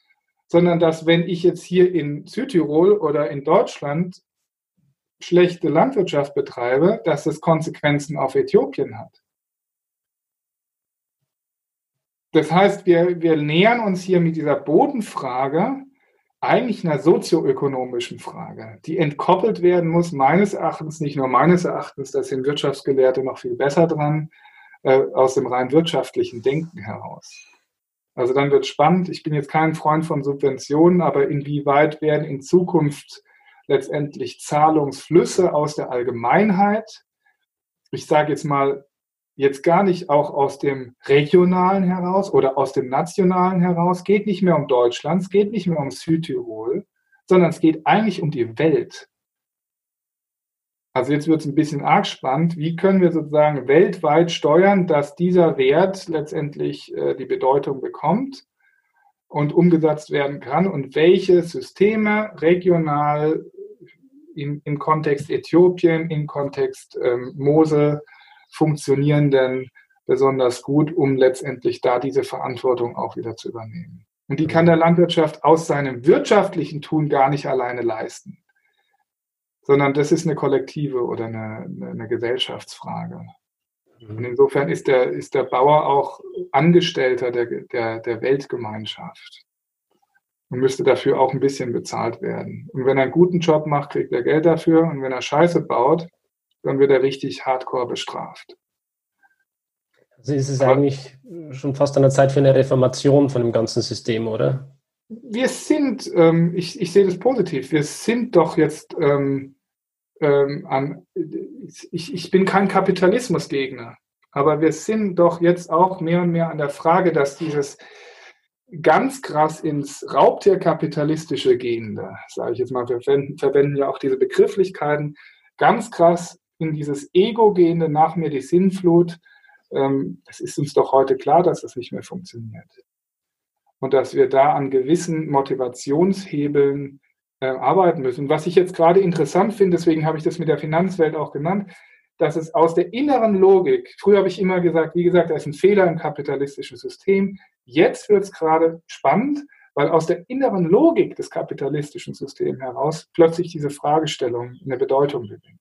Speaker 2: sondern dass wenn ich jetzt hier in Südtirol oder in Deutschland schlechte Landwirtschaft betreibe, dass es Konsequenzen auf Äthiopien hat. Das heißt, wir, wir nähern uns hier mit dieser Bodenfrage eigentlich einer sozioökonomischen Frage, die entkoppelt werden muss, meines Erachtens, nicht nur meines Erachtens, da sind Wirtschaftsgelehrte noch viel besser dran, äh, aus dem rein wirtschaftlichen Denken heraus. Also dann wird spannend. Ich bin jetzt kein Freund von Subventionen, aber inwieweit werden in Zukunft letztendlich Zahlungsflüsse aus der Allgemeinheit, ich sage jetzt mal, jetzt gar nicht auch aus dem regionalen heraus oder aus dem nationalen heraus, geht nicht mehr um Deutschland, es geht nicht mehr um Südtirol, sondern es geht eigentlich um die Welt. Also jetzt wird es ein bisschen arg spannend. Wie können wir sozusagen weltweit steuern, dass dieser Wert letztendlich äh, die Bedeutung bekommt und umgesetzt werden kann und welche Systeme regional im, im Kontext Äthiopien, im Kontext ähm, Mosel funktionieren denn besonders gut, um letztendlich da diese Verantwortung auch wieder zu übernehmen. Und die kann der Landwirtschaft aus seinem wirtschaftlichen Tun gar nicht alleine leisten sondern das ist eine kollektive oder eine, eine Gesellschaftsfrage. Und insofern ist der, ist der Bauer auch Angestellter der, der, der Weltgemeinschaft und müsste dafür auch ein bisschen bezahlt werden. Und wenn er einen guten Job macht, kriegt er Geld dafür. Und wenn er Scheiße baut, dann wird er richtig hardcore bestraft.
Speaker 1: Also ist es Aber, eigentlich schon fast an der Zeit für eine Reformation von dem ganzen System, oder?
Speaker 2: Wir sind, ähm, ich, ich sehe das positiv, wir sind doch jetzt ähm, ähm, an, ich, ich bin kein Kapitalismusgegner, aber wir sind doch jetzt auch mehr und mehr an der Frage, dass dieses ganz krass ins Raubtierkapitalistische gehende, sage ich jetzt mal, wir verwenden, verwenden ja auch diese Begrifflichkeiten, ganz krass in dieses Ego gehende, nach mir die Sinnflut, ähm, es ist uns doch heute klar, dass das nicht mehr funktioniert. Und dass wir da an gewissen Motivationshebeln äh, arbeiten müssen. Was ich jetzt gerade interessant finde, deswegen habe ich das mit der Finanzwelt auch genannt, dass es aus der inneren Logik, früher habe ich immer gesagt, wie gesagt, da ist ein Fehler im kapitalistischen System. Jetzt wird es gerade spannend, weil aus der inneren Logik des kapitalistischen Systems heraus plötzlich diese Fragestellung eine Bedeutung gewinnt.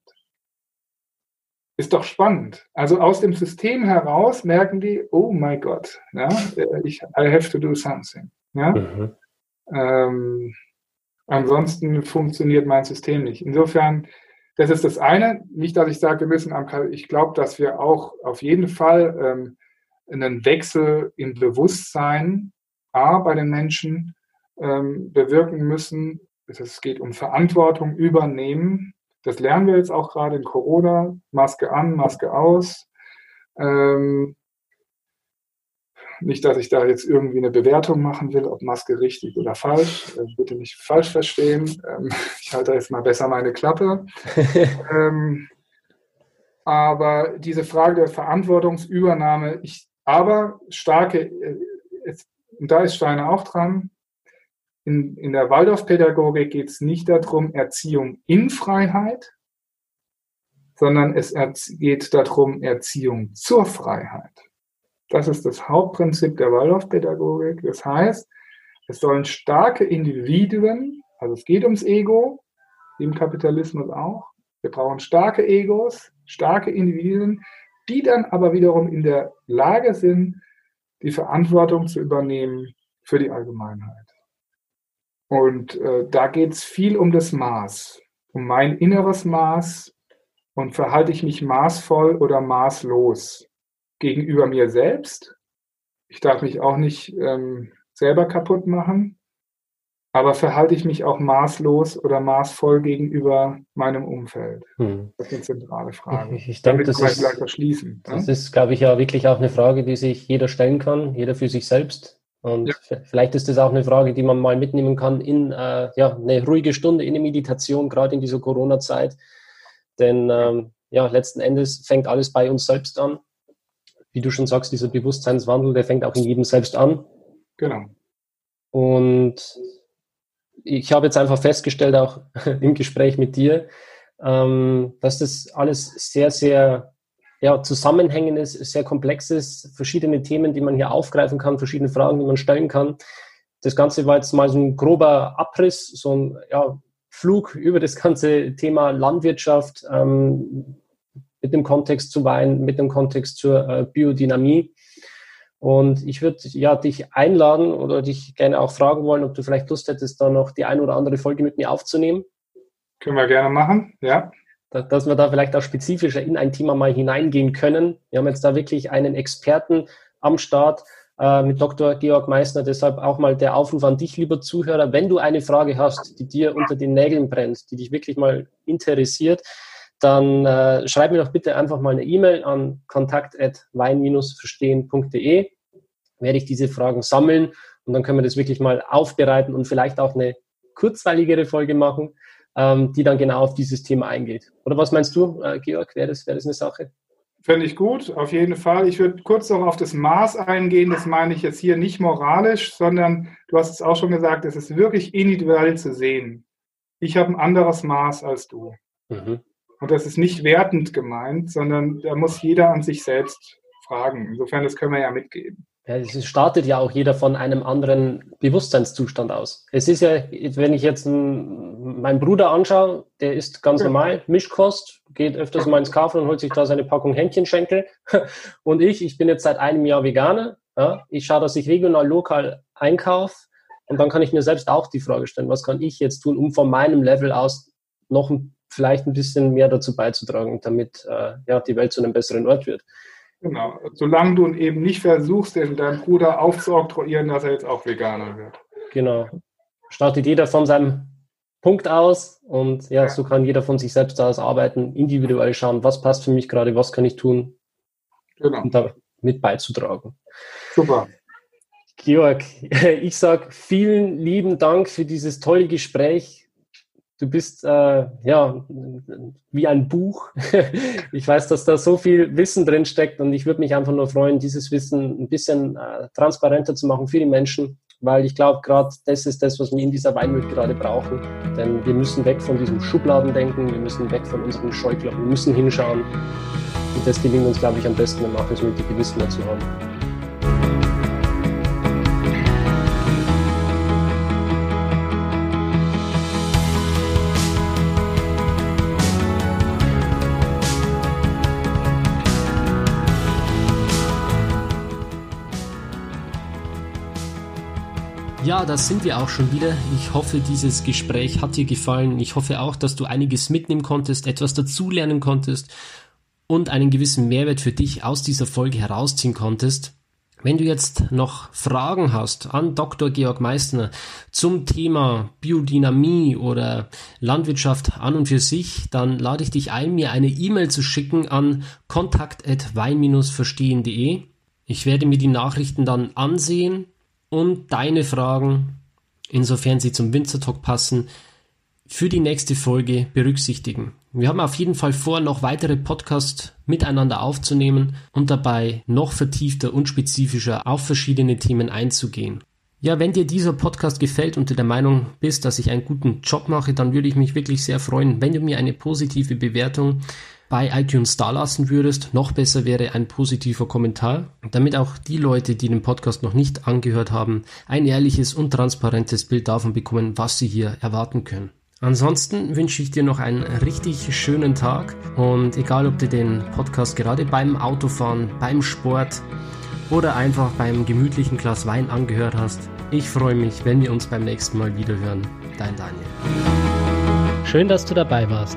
Speaker 2: Ist doch spannend. Also aus dem System heraus merken die, oh mein Gott, ja, ich, I have to do something. Ja? Mhm. Ähm, Ansonsten funktioniert mein System nicht. Insofern, das ist das eine. Nicht, dass ich sage, wir müssen am, ich glaube, dass wir auch auf jeden Fall ähm, einen Wechsel im Bewusstsein A, bei den Menschen ähm, bewirken müssen. Es geht um Verantwortung übernehmen. Das lernen wir jetzt auch gerade in Corona. Maske an, Maske aus. Ähm, nicht, dass ich da jetzt irgendwie eine Bewertung machen will, ob Maske richtig oder falsch. Äh, bitte nicht falsch verstehen. Ähm, ich halte jetzt mal besser meine Klappe. ähm, aber diese Frage der Verantwortungsübernahme, ich, aber starke, äh, und da ist Steiner auch dran, in, in der Waldorfpädagogik geht es nicht darum, Erziehung in Freiheit, sondern es geht darum, Erziehung zur Freiheit. Das ist das Hauptprinzip der Waldorfpädagogik. Das heißt, es sollen starke Individuen, also es geht ums Ego, im Kapitalismus auch. Wir brauchen starke Egos, starke Individuen, die dann aber wiederum in der Lage sind, die Verantwortung zu übernehmen für die Allgemeinheit. Und äh, da geht es viel um das Maß, um mein inneres Maß und verhalte ich mich maßvoll oder maßlos gegenüber mir selbst. Ich darf mich auch nicht ähm, selber kaputt machen, aber verhalte ich mich auch maßlos oder maßvoll gegenüber meinem Umfeld? Hm. Das sind zentrale Fragen.
Speaker 1: Ich, ich denke, das ist, verschließen, das ja? ist, glaube ich, ja wirklich auch eine Frage, die sich jeder stellen kann, jeder für sich selbst. Und ja. vielleicht ist das auch eine Frage, die man mal mitnehmen kann in äh, ja, eine ruhige Stunde, in eine Meditation, gerade in dieser Corona-Zeit. Denn ähm, ja, letzten Endes fängt alles bei uns selbst an. Wie du schon sagst, dieser Bewusstseinswandel, der fängt auch in jedem selbst an.
Speaker 2: Genau.
Speaker 1: Und ich habe jetzt einfach festgestellt, auch im Gespräch mit dir, ähm, dass das alles sehr, sehr ja, zusammenhängend ist, sehr komplex ist, verschiedene Themen, die man hier aufgreifen kann, verschiedene Fragen, die man stellen kann. Das Ganze war jetzt mal so ein grober Abriss, so ein ja, Flug über das ganze Thema Landwirtschaft ähm, mit dem Kontext zu Wein, mit dem Kontext zur äh, Biodynamie. Und ich würde ja dich einladen oder dich gerne auch fragen wollen, ob du vielleicht Lust hättest, da noch die eine oder andere Folge mit mir aufzunehmen.
Speaker 2: Können wir gerne machen, ja
Speaker 1: dass wir da vielleicht auch spezifischer in ein Thema mal hineingehen können. Wir haben jetzt da wirklich einen Experten am Start äh, mit Dr. Georg Meissner. Deshalb auch mal der Aufruf an dich, lieber Zuhörer, wenn du eine Frage hast, die dir unter den Nägeln brennt, die dich wirklich mal interessiert, dann äh, schreib mir doch bitte einfach mal eine E-Mail an kontakt.wein-verstehen.de. Werde ich diese Fragen sammeln und dann können wir das wirklich mal aufbereiten und vielleicht auch eine kurzweiligere Folge machen ähm, die dann genau auf dieses Thema eingeht. Oder was meinst du, äh, Georg? Wäre das, wär das eine Sache?
Speaker 2: Fände ich gut, auf jeden Fall. Ich würde kurz noch auf das Maß eingehen. Das meine ich jetzt hier nicht moralisch, sondern du hast es auch schon gesagt, es ist wirklich individuell zu sehen. Ich habe ein anderes Maß als du. Mhm. Und das ist nicht wertend gemeint, sondern da muss jeder an sich selbst fragen. Insofern, das können wir ja mitgeben.
Speaker 1: Ja, es startet ja auch jeder von einem anderen Bewusstseinszustand aus. Es ist ja, wenn ich jetzt einen, meinen Bruder anschaue, der isst ganz ja. normal Mischkost, geht öfters mal ins Kaufland und holt sich da seine Packung Hähnchenschenkel. Und ich, ich bin jetzt seit einem Jahr Veganer. Ja, ich schaue, dass ich regional, lokal einkaufe. Und dann kann ich mir selbst auch die Frage stellen, was kann ich jetzt tun, um von meinem Level aus noch ein, vielleicht ein bisschen mehr dazu beizutragen, damit äh, ja, die Welt zu einem besseren Ort wird.
Speaker 2: Genau. Solange du eben nicht versuchst, deinem Bruder aufzuoktroyieren, dass er jetzt auch Veganer wird.
Speaker 1: Genau. Startet jeder von seinem Punkt aus und ja, ja, so kann jeder von sich selbst aus arbeiten, individuell schauen, was passt für mich gerade, was kann ich tun, genau. um da mit beizutragen.
Speaker 2: Super.
Speaker 1: Georg, ich sage vielen lieben Dank für dieses tolle Gespräch. Du bist äh, ja wie ein Buch. ich weiß, dass da so viel Wissen drin steckt und ich würde mich einfach nur freuen, dieses Wissen ein bisschen äh, transparenter zu machen für die Menschen, weil ich glaube, gerade das ist das, was wir in dieser Weinwelt gerade brauchen. Denn wir müssen weg von diesem Schubladendenken, wir müssen weg von unseren Scheuklappen, wir müssen hinschauen. Und das gelingt uns, glaube ich, am besten, wenn wir auch das nötige Wissen dazu haben. Ja, das sind wir auch schon wieder. Ich hoffe, dieses Gespräch hat dir gefallen. Ich hoffe auch, dass du einiges mitnehmen konntest, etwas dazulernen konntest und einen gewissen Mehrwert für dich aus dieser Folge herausziehen konntest. Wenn du jetzt noch Fragen hast an Dr. Georg Meissner zum Thema Biodynamie oder Landwirtschaft an und für sich, dann lade ich dich ein, mir eine E-Mail zu schicken an kontakt.wein-verstehen.de Ich werde mir die Nachrichten dann ansehen und deine Fragen, insofern sie zum Winzer Talk passen, für die nächste Folge berücksichtigen. Wir haben auf jeden Fall vor, noch weitere Podcasts miteinander aufzunehmen und dabei noch vertiefter und spezifischer auf verschiedene Themen einzugehen. Ja, wenn dir dieser Podcast gefällt und du der Meinung bist, dass ich einen guten Job mache, dann würde ich mich wirklich sehr freuen, wenn du mir eine positive Bewertung bei iTunes dalassen würdest. Noch besser wäre ein positiver Kommentar, damit auch die Leute, die den Podcast noch nicht angehört haben, ein ehrliches und transparentes Bild davon bekommen, was sie hier erwarten können. Ansonsten wünsche ich dir noch einen richtig schönen Tag und egal ob du den Podcast gerade beim Autofahren, beim Sport oder einfach beim gemütlichen Glas Wein angehört hast, ich freue mich, wenn wir uns beim nächsten Mal wiederhören. Dein Daniel.
Speaker 3: Schön, dass du dabei warst.